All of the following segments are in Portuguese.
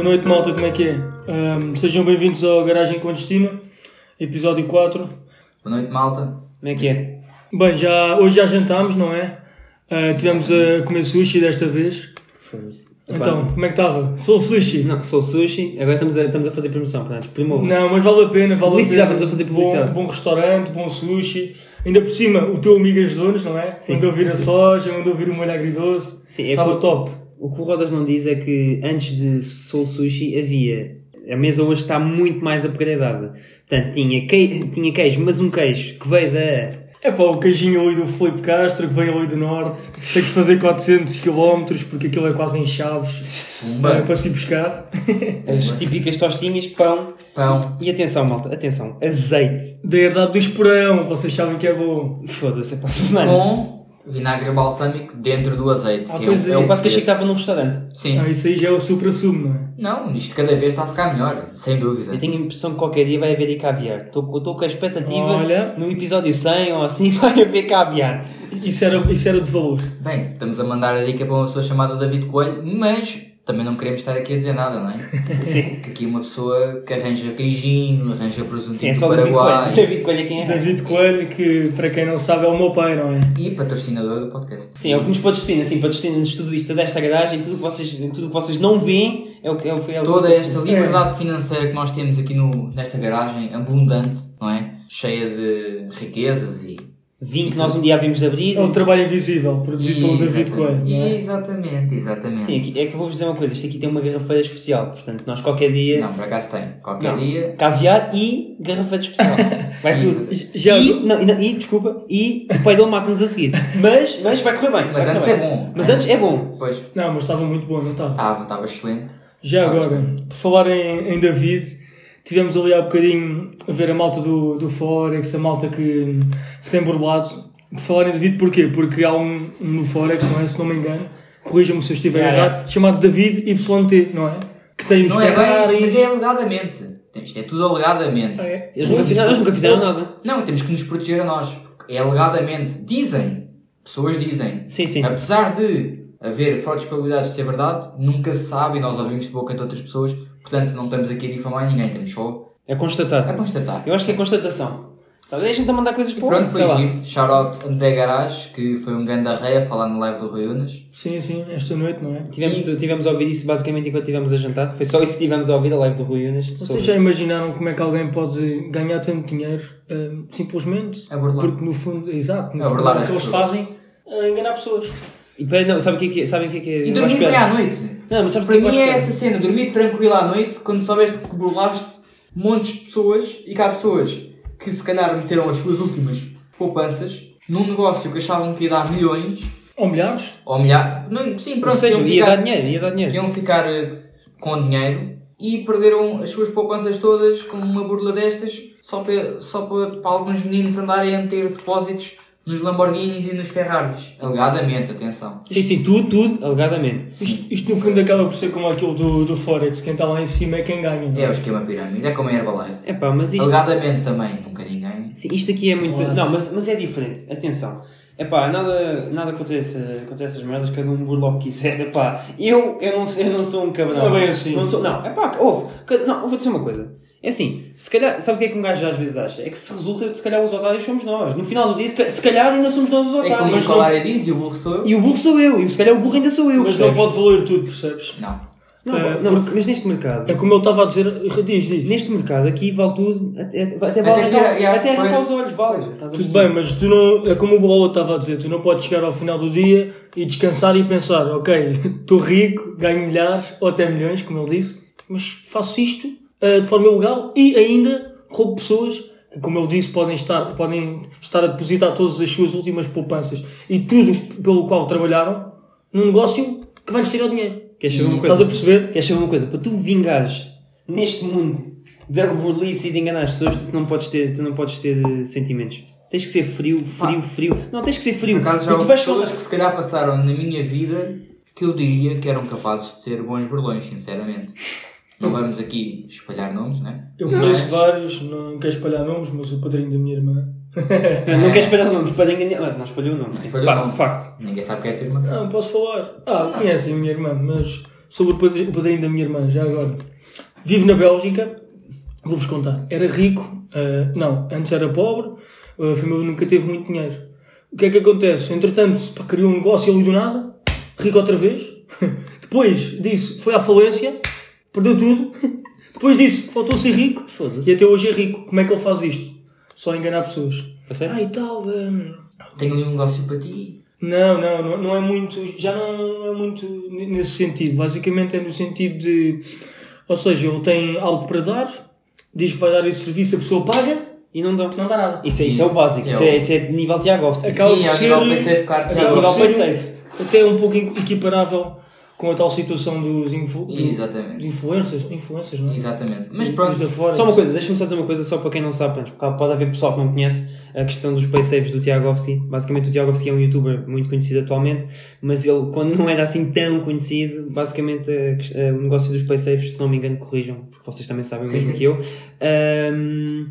Boa noite, malta, como é que é? Ahm, sejam bem-vindos ao Garagem Clandestina, episódio 4. Boa noite, malta. Como é que é? Bem, já, hoje já jantámos, não é? Ah, tivemos a comer sushi desta vez. Foda-se. Então, como é que estava? Sou sushi? Não, sou sushi, agora estamos a, estamos a fazer promoção, portanto, promovo. Não, mas vale a pena, vale Publicidade, a pena. vamos a fazer publicidade. Bom, bom restaurante, bom sushi. Ainda por cima, o teu amigo ajudou-nos, não é? Sim. Mandou vir a soja, mandou vir o molho agridoce. Sim, é Estava que- top. O que o Rodas não diz é que antes de Soul Sushi havia. A mesa hoje está muito mais upgradeada. Portanto, tinha, quei, tinha queijo, mas um queijo que veio da. É pá, o queijinho ali do Felipe Castro, que veio ali do Norte. Tem que se fazer 400 km, porque aquilo é quase em chaves. Pumba. Para, para se ir buscar. as típicas tostinhas, pão. Pão. E atenção, malta, atenção, azeite. Da herdade do esporão, vocês sabem que é bom. Foda-se, pá. Mano, vinagre balsâmico dentro do azeite. Ah, que pois é, é. eu quase que achei que estava num restaurante. Sim. Ah, isso aí já é o supra-sumo, não é? Não, isto cada vez está a ficar melhor, sem dúvida. Eu tenho a impressão que qualquer dia vai haver aí caviar. Estou estou com a expectativa, Olha. no episódio 100 ou assim, vai haver caviar. Isso era, isso era de valor. Bem, estamos a mandar a dica para uma pessoa chamada David Coelho, mas também não queremos estar aqui a dizer nada, não é? Sim. Que aqui uma pessoa que arranja queijinho, arranja presunto Sim, é do só o David Coelho. Paraguai David Coelho é quem é. David Coelho, que para quem não sabe é o meu pai, não é? e patrocinador do podcast. Sim, é o que nos patrocina, assim, patrocina-nos tudo isto desta garagem, tudo que vocês, tudo que vocês não veem é o que é o, é o Toda esta liberdade financeira que nós temos aqui no, nesta garagem, abundante, não é? Cheia de riquezas e. vinho que nós um dia havíamos de abrir. É o trabalho invisível, produzido pelo David Coelho. é? Exatamente, exatamente. Sim, aqui, é que vou-vos dizer uma coisa, isto aqui tem uma garrafeira especial, portanto nós qualquer dia... Não, por acaso tem. Qualquer Não, dia. Caviar e garrafeira especial. Vai tudo. Já e, não, e, não, e, desculpa, e o pai dele mata-nos a seguir. Mas, mas vai correr bem. Mas antes é bom. Mas antes é bom. Pois, Não, mas estava muito bom, não estava? estava, estava excelente. Já agora, por falar em, em David, tivemos ali há bocadinho a ver a malta do, do Forex, a malta que, que tem burlado. Por falar em David, porquê? Porque há um, um no Forex, não é? Se não me engano, corrija-me se eu estiver É, errado, chamado David YT, não é? Que tem os Não é bem, Ferraris. mas é alegadamente. Isto é tudo alegadamente. Ah, é? Eles nunca fizeram, eles nunca fizeram nada. Não, temos que nos proteger a nós. É alegadamente. Dizem. Pessoas dizem. Sim, sim. Apesar de haver fortes probabilidades de ser verdade, nunca se sabe e nós ouvimos de boca de outras pessoas. Portanto, não estamos aqui a difamar ninguém. Estamos só É constatado. a constatar. Eu acho que é constatação. Tá, Deixem-te a mandar coisas para o Pronto, foi giro. Shout out André Garage, que foi um grande arreia a falar no live do Rui Unas. Sim, sim, esta noite, não é? Tivemos, E- tivemos a ouvir isso basicamente enquanto estivemos a jantar. Foi só isso que tivemos a ouvir, a live do Rui Unas. Vocês sobre- já imaginaram como é que alguém pode ganhar tanto dinheiro hum, simplesmente? A burlar. Porque no fundo, exato, no A fundo, o as que eles pessoas. fazem é enganar pessoas. E para, não, sabe o que é que é? Sabem o que é que é? E dormir bem à noite. Não, mas sabes o Para que é que mim é essa cena, dormir tranquilo à noite quando soubeste que burlaste montes de pessoas e que há pessoas que se calhar meteram as suas últimas poupanças num negócio que achavam que ia dar milhões Ou milhares. ou milhares. Não, sim, Ou pronto, seja, iam ia ficar, dar dinheiro, ia dar que dinheiro. iam ficar eh, com dinheiro e perderam as suas poupanças todas com uma burla destas só para, só para, para alguns meninos andarem a meter depósitos nos Lamborghinis e nos Ferraris. Alegadamente, atenção. Sim, sim, tudo, tudo, alegadamente. Isto, isto no fundo acaba por ser como aquilo do, do Forex, quem está lá em cima é quem ganha. não É o esquema pirâmide, é como a Herbalife. É pá, mas isto, Alegadamente também, nunca ninguém. sim, isto aqui é muito. Claro. Não, mas, mas é diferente. Atenção. É pá, nada, nada contra, essa, contra essas merdas, cada um burla o que quiser. É pá, eu, eu, não, eu não sou um cabrão. Não é bem assim. Não, sou, não é pá, ouve. Não, vou dizer uma coisa. É assim, se calhar, sabes o que é que um gajo às vezes acha? É que se resulta, se calhar os otários somos nós. No final do dia, se calhar, se calhar ainda somos nós os É otários. como o Calária diz e o burro sou eu. E o burro sou eu, e se calhar o burro ainda sou eu. Mas não pode valer tudo, percebes? Não. Não, Eh, não, mas neste mercado. É como eu estava a dizer, diz, diz. Neste mercado aqui vale tudo, até, até, Até vale até, yeah, até arrancar os olhos, vale. Tudo bem, mas tu não, é como o Bola estava a dizer, tu não podes chegar ao final do dia e descansar e pensar, ok, estou rico, ganho milhares ou até milhões, como ele disse, mas faço isto eh, de forma ilegal e ainda roubo pessoas que, como ele disse, podem estar, podem estar a depositar todas as suas últimas poupanças e tudo pelo qual trabalharam num negócio que vai-lhes tirar o dinheiro. Queres saber uma Estás a coisa? perceber? Queres saber uma coisa? Para tu vingares neste mundo da burlice e de enganar as pessoas, tu não podes ter, tu não podes ter eh, sentimentos. Tens que ser frio, frio, frio. Não, tens que ser frio. Por acaso já houve vais pessoas falar- que se calhar passaram na minha vida que eu diria que eram capazes de ser bons burlões, sinceramente. Não vamos aqui espalhar nomes, né? Eu Mas- conheço vários, não quero espalhar nomes, mas o padrinho da minha irmã. Não, não queres espalhar nomes para enganar. Ah, Não espalhou o nome. sim. Espalhou Facto, nome. facto. Ninguém sabe quem é a tua irmã. Não, posso falar. Ah, conhecem a minha irmã, mas sobre o padri- o padrinho da minha irmã, já agora. Vive na Bélgica, vou-vos contar. Era rico, ah, não, antes era pobre, a família nunca teve muito dinheiro. O que é que acontece? Entretanto, pá, criou um negócio ali do nada, rico outra vez. Depois disso, foi à falência, perdeu tudo. Depois disso, voltou a ser rico e até hoje é rico. Como é que ele faz isto? Só enganar pessoas. Sério? Ah, e tal. hum, Tenho ali um negócio para ti. Não, não, não, não é muito. Já não é muito nesse sentido. Basicamente é no sentido de. Ou seja, ele tem algo para dar, diz que vai dar esse serviço, a pessoa paga, E não dão. não dá nada. Isso é, isso é o básico. É Isso é, isso é de nível Tiagovski. Acaba Sim, ao ser- nível PaySafe Card. acaba nível por ser. Até um pouco equiparável com a tal situação dos, influ, dos influencers, influencers, não é? Exatamente. Mas pronto. Só uma coisa, deixa-me só dizer uma coisa, só para quem não sabe, pronto, porque pode haver pessoal que não conhece a questão dos paysaves do Tiagovski. Basicamente, o Tiagovski é um youtuber muito conhecido atualmente, mas ele, quando não era assim tão conhecido, basicamente a quest- a- o negócio dos paysaves, se não me engano, corrijam, porque vocês também sabem o mesmo que eu, ahm,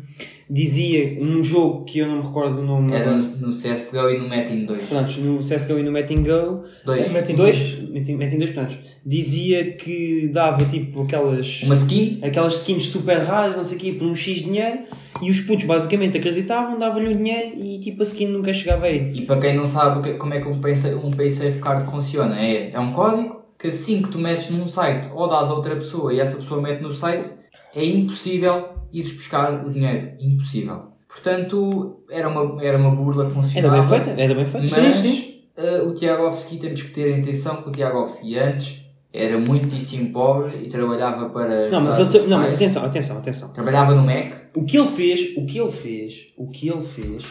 dizia num jogo que eu não me recordo o nome. era agora. no, no CSGO e no Metin 2. Pronto, no CSGO e no Metin Go, Dois. Metem dois, Metin, Metin dois, pronto, dizia que dava tipo aquelas. Uma skin? aquelas skins super raras, não sei o quê, por um X dinheiro, e os putos basicamente acreditavam, davam-lhe o dinheiro e tipo a skin nunca chegava a ele. E para quem não sabe como é que um Paysafe, um PaySafe Card funciona, é, é um código que assim que tu metes num site ou dás a outra pessoa e essa pessoa mete no site, é impossível ires buscar o dinheiro. Impossível. Portanto, era uma, era uma burla que Era funcionava. bem feita, era bem feita. Mas Sim, sim. eh, o Tiagovski temos que ter atenção que o Tiagovski antes era muitíssimo pobre e trabalhava para. Não, mas, os não, mas atenção, atenção, atenção. Trabalhava no Mac. O que ele fez, o que ele fez, o que ele fez,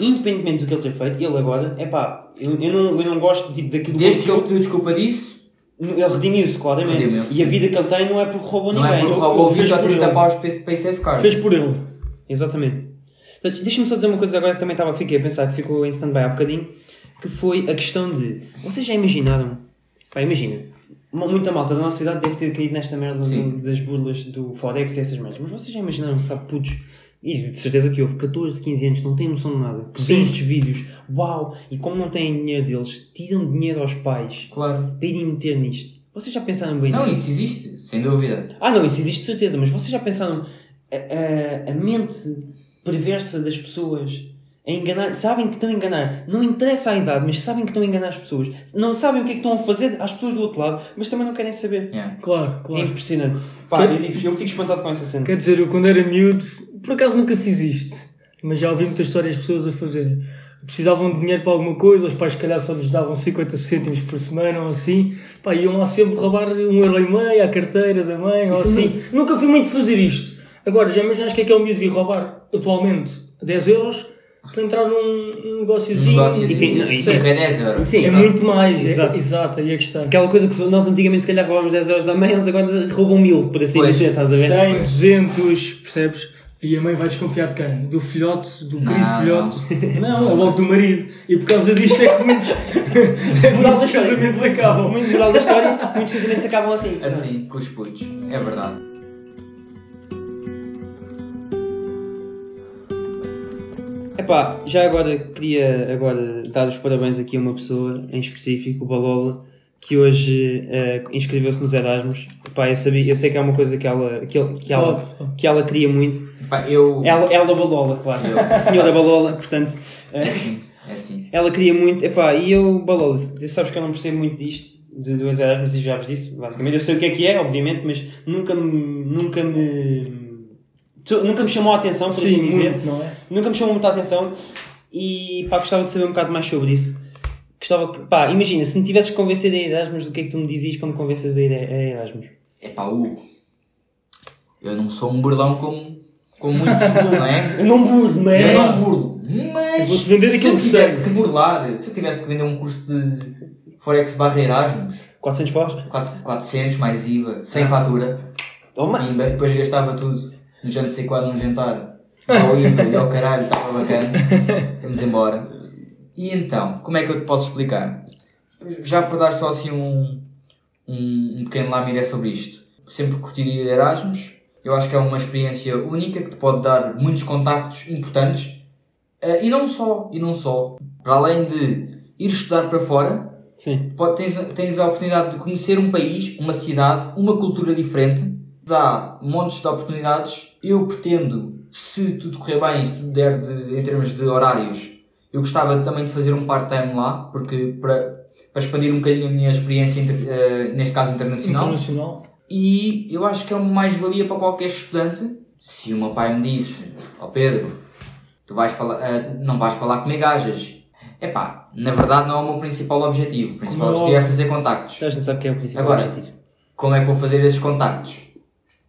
independentemente do que ele ter feito, ele agora, é pá, eu, eu, não, eu não gosto tipo, daquilo Desde que ele pediu desculpa disso, Ele redimiu-se, claramente. Redimiu-se. E a vida que ele tem não é porque roubou não ninguém. é porque roubou ele fez 20 ou por 30 ele. paus de Pay- PaySafe Card. Fez por ele. Exatamente. Deixa-me só dizer uma coisa agora que também estava, fiquei a pensar que ficou em stand-by há bocadinho, que foi a questão de. Vocês já imaginaram? Pá, imagina. mu- Muita malta da nossa cidade deve ter caído nesta merda do- das burlas do Forex e essas merdas. Mas vocês já imaginaram, sabe, putos? E de certeza que houve 14, 15 anos, não têm noção de nada. Que veem Sim. estes vídeos, uau! E como não têm dinheiro deles, tiram dinheiro aos pais Claro. para irem meter nisto. Vocês já pensaram bem Não, nisto? isso existe, sem dúvida. Ah, não, isso existe de certeza, mas vocês já pensaram a, a, a mente perversa das pessoas a enganar? Sabem que estão a enganar, não interessa a idade, mas sabem que estão a enganar as pessoas. Não sabem o que é que estão a fazer às pessoas do outro lado, mas também não querem saber. Yeah. Claro, É claro. impressionante. Pá, Quer- eu, digo, eu fico espantado com essa cena. Quer dizer, eu quando era miúdo, por acaso nunca fiz isto, mas já ouvi muitas histórias de pessoas a fazerem. Precisavam de dinheiro para alguma coisa, os pais se calhar só lhes davam 50 cêntimos por semana ou assim, pá, iam lá sempre roubar um euro e meio à carteira da mãe ou Isso assim. Nunca fui muito fazer isto. Agora, já imaginas que é que é o miúdo vir roubar atualmente 10 euros para entrar num negóciozinho? Um negócio E de tem- não, e tem- que é 10 euros. Sim, É muito mais, é- Exato. exato, aí é que está. Aquela coisa que nós antigamente se calhar roubámos 10 horas da manhã, eles agora roubam mil, por assim Pois. dizer, estás a ver? 100, 200, percebes? E a mãe vai desconfiar de quem? Do filhote, do Não, querido filhote? Não, é logo do marido. E por causa disto é que muitos, é muitos casamentos acabam. Muito moral da história, muitos casamentos acabam assim. Assim, com os putos. É verdade. Epá, já agora queria agora dar os parabéns aqui a uma pessoa em específico, o Balola, que hoje eh, inscreveu-se nos Erasmus. Epá, eu, sabia, eu sei que é uma coisa que ela, que, que ela, que ela queria muito. Pá, eu. Ela, ela Balola, claro. A senhora Balola, portanto, É eh, assim, é assim. ela queria muito. Epá, e eu, Balola, tu sabes que eu não percebo muito disto. De, dos Erasmus e já vos disse, basicamente. Eu sei o que é que é, obviamente, mas nunca me. Nunca me. Nunca me chamou a atenção, por Sim, assim dizer. muito, não é? Nunca me chamou muita atenção e pá, gostava de saber um bocado mais sobre isso. Gostava que, pá, imagina, se me tivesses que convencer a Erasmus, do que é que tu me dizias para me convences a ir a, a Erasmus? É pá, Hugo. Eu não sou um burlão como, como muitos, não é? Eu não burro, não Eu não burlo. Mas Eu vou-te vender se eu que tivesse que burlar, se eu tivesse que vender um curso de Forex barra Erasmus, 400 paus? 4 400 mais IVA, sem fatura, Toma! e depois gastava tudo no jantar sei quando num jantar, ao IVA e ao caralho, estava bacana, vamos embora. E então, como é que eu te posso explicar? Já para dar só assim um, um, um pequeno lamiré sobre isto. Sempre curtiria de Erasmus. Eu acho que é uma experiência única que te pode dar muitos contactos importantes. Eh, e não só, e não só. Para além de ir estudar para fora, Sim. Pode- tens, tens a oportunidade de conhecer um país, uma cidade, uma cultura diferente, dá montes de oportunidades. Eu pretendo, se tudo correr bem, se tudo der de- em termos de horários, eu gostava também de fazer um part-time lá, porque para, para expandir um bocadinho a minha experiência, eh, neste caso internacional. Internacional. E eu acho que é uma mais-valia para qualquer estudante. Se o meu pai me disse, ó Pedro, tu vais para lá, eh, não vais para lá comer gajas. Epá, na verdade não é o meu principal objetivo. O principal é objetivo é fazer contactos. A gente sabe que é o principal Agora, objetivo. Como é que vou fazer esses contactos?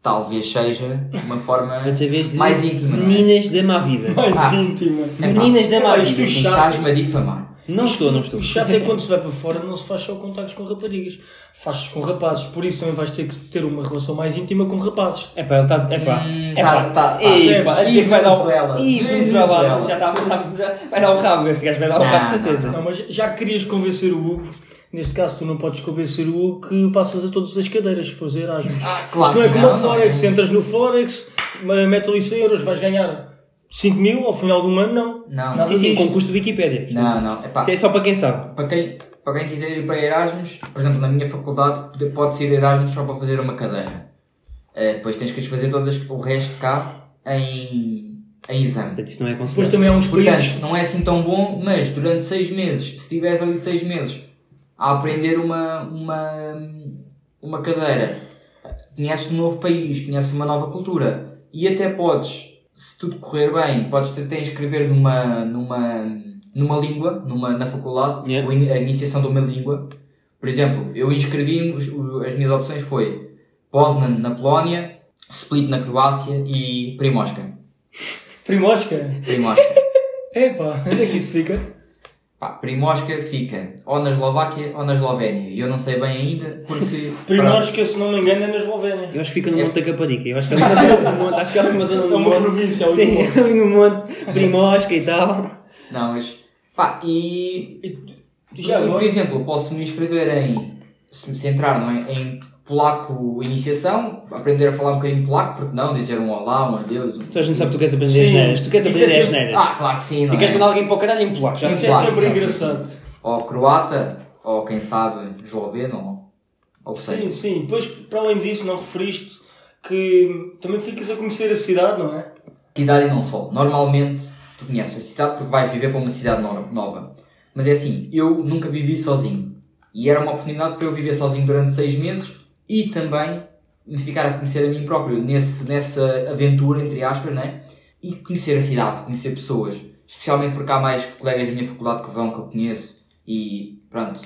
Talvez seja uma forma mais íntima. é? meninas da má vida. Mais Ah. íntima. Epá. Meninas da má vida. é. Estás-me a difamar. Não estou, não estou. O chato é quando se vai para fora não se faz só contactos com raparigas. Faz com rapazes. Por isso também vais ter que ter uma relação mais íntima com rapazes. É pá, ele está. É pá. Hum, É tá- pá. tá- tá. A dizer que vai dar o. Ih, Venezuela. Já está. já- Vai dar o rabo. Este gajo vai dar o rabo, de certeza. Não, mas já que querias convencer o Hugo, neste caso tu não podes convencer o Hugo que passas a todas as cadeiras, fazer Erasmus. Ah, claro Isto não é que como não, a não. Forex, entras no Forex, mete ali 100 euros, vais ganhar 5 mil ao final de um ano, não. Não, Nada não. Sim, sim, com custo de Wikipédia. Não, não. Epá, Isso é só para quem sabe. para quem, para quem quiser ir para Erasmus, por exemplo, na minha faculdade, pode- pode-se ir a Erasmus só para fazer uma cadeira. Eh, depois tens que as fazer todas, o resto cá, em, em exame. Portanto, isso não é Depois também há uns países. Portanto, não é assim tão bom, mas durante seis meses, se tiveres ali seis meses a aprender uma, uma, uma cadeira, conheces um novo país, conheces uma nova cultura e até podes, se tudo correr bem, podes até inscrever numa, numa, numa língua, numa, na faculdade, Yeah. ou in- a iniciação de uma língua. Por exemplo, eu o- as minhas opções foi Poznan na Polónia, Split na Croácia e Primorska. Primosca? Primorska. Epá, onde é que isso fica? Pá, Primorska fica ou na Eslováquia ou na Eslovénia. E eu não sei bem ainda porque. Primosca, se não me engano, é na Eslovénia. Eu acho que fica no Monte da Caparica. Eu acho que é uma zona do monte. Acho que é uma zona É do uma monte. província ali Sim, monte. ali no monte. Primosca e tal. Não, mas. Pá, e. E e, por exemplo, posso me inscrever em. Se me centrar, não é? Em polaco iniciação, aprender a falar um bocadinho de polaco, porque não? Dizer um olá, um adeus. Um... Tu a gente sabe que tu queres aprender Sim. as neiras. Tu queres aprender é as sempre- neiras. Ah, claro que sim, não Se queres é? mandar alguém para o caralho em polaco, já Isso sei. é sempre sim. engraçado. Ou croata, ou quem sabe esloveno, ou, ou seja. Sim, sim. Depois, para além disso, não referiste que também ficas a conhecer a cidade, não é? Cidade e não só. Normalmente, tu conheces a cidade porque vais viver para uma cidade no- nova. Mas é assim, eu nunca vivi sozinho. E era uma oportunidade para eu viver sozinho durante seis meses e também me ficar a conhecer a mim próprio nesse, nessa aventura, entre aspas, né? E conhecer a cidade, conhecer pessoas. Especialmente porque há mais colegas da minha faculdade que vão, que eu conheço. E pronto,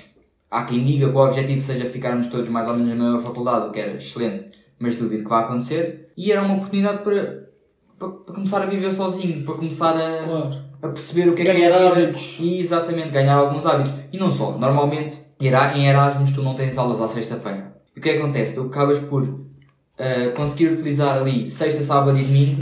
há quem diga que o objetivo seja ficarmos todos mais ou menos na mesma faculdade, o que era excelente, mas duvido que vá acontecer. E era uma oportunidade para, para, para começar a viver sozinho, para começar a, Claro. a perceber o que é que Ganhar é a vida. hábitos. E exatamente, ganhar alguns hábitos. E não só, normalmente em Erasmus tu não tens aulas à sexta-feira. E o que é que acontece? Tu acabas por ah, conseguir utilizar ali sexta, sábado e domingo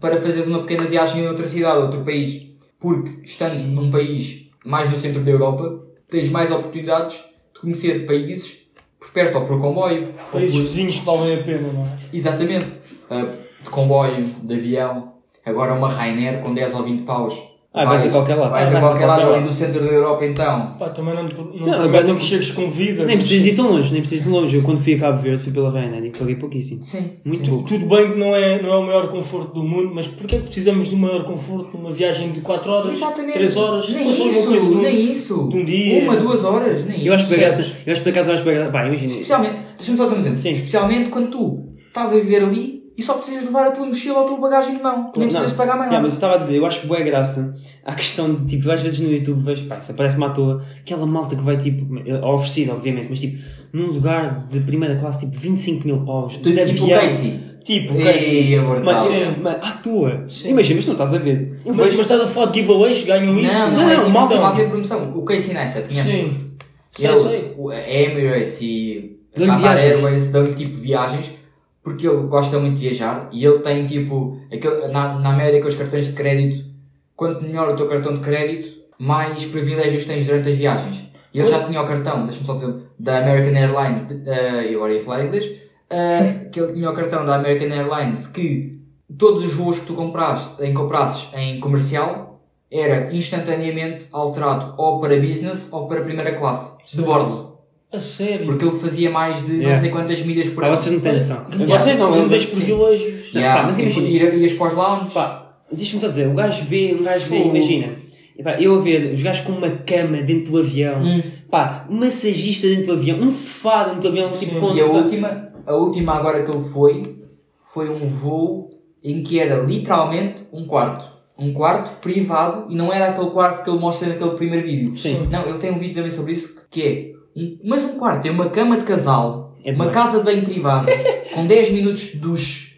para fazeres uma pequena viagem em outra cidade, outro país. Porque estando num país mais no centro da Europa, tens mais oportunidades de conhecer países por perto ou por comboio. Países por- vizinhos que valem a pena, não é? Exatamente. Ah, de comboio, de avião. Agora uma Rainer com 10 ou 20 paus. Ah, vais a qualquer lado. Vais Vais a a qualquer lado ali lado. do centro da Europa então. Pá, também não, não, Não, não agora prometem não- que chegues com vida. Nem precisas de ir tão longe, nem precisas de ir longe. Eu quando fui a Cabo Verde fui pela Ryanair e paguei pouquíssimo. Sim. Muito sim. pouco. Tudo bem que não é, não é o maior conforto do mundo, mas porquê é que precisamos de um maior conforto numa viagem de 4 horas, Exatamente. 3 horas? Nem isso, alguma coisa de um, nem isso. de um dia. Uma, duas horas, nem Eu acho isso. acaso, eu acho que por acaso vais pagar. Pá, imagina. Especialmente, deixa-me só dizer um exemplo. Sim. Especialmente quando tu estás a viver ali e só precisas levar a tua mochila ou a tua bagagem de mão. Nem precisas pagar mais Yeah, nada. mas eu estava a dizer, eu acho boa graça à questão de tipo, às vezes no YouTube vejo, pá, isso aparece-me à toa, aquela malta que vai tipo, oferecida obviamente, mas tipo, num lugar de primeira classe, tipo 25 mil paus, de Tipo o avião. Casey. Tipo, Casey. é brutal. Mas, Sim. mas à toa. Sim. Imagina, mas tu não estás a ver. Eu Mas, vejo, mas estás a falar de giveaways, ganham isso? Não, não, Não, é não, tipo, malta. fazem promoção. O Casey Neistat, conheces? Sim. Sei, Ele, sei. o- a Emirates e a Dão-lhe Qatar. Airways dão-lhe tipo viagens porque ele gosta muito de viajar e ele tem tipo aquele, na, na América os cartões de crédito quanto melhor o teu cartão de crédito mais privilégios tens durante as viagens. E ele já tinha o cartão, deixa-me só dizer da American Airlines, de, eh, eu agora ia falar inglês eh, que ele tinha o cartão da American Airlines que todos os voos que tu compraste, em comprasses em comercial era instantaneamente alterado ou para business ou para primeira classe, de bordo. A sério. Porque ele fazia mais de não Yeah. sei quantas milhas por Pá, hora. vocês não têm noção. Yeah. Vocês não, Um eu dos sim. privilégios. Não, Yeah, pá, mas e- imagina. ir- Ias para os lounge. Pá, deixa-me só dizer, o gajo vê, um gajo vê, imagina. Epá, eu a ver os gajos com uma cama dentro do avião, Hum. pá, um massagista dentro do avião, um sofá dentro do avião, tipo, E a última, a última agora que ele foi, foi um voo em que era literalmente um quarto. Um quarto privado e não era aquele quarto que ele mostra naquele primeiro vídeo. Sim. Não, ele tem um vídeo também sobre isso que é, mas um quarto, tem uma cama de casal, É uma casa de banho privada, com 10 minutos de duche.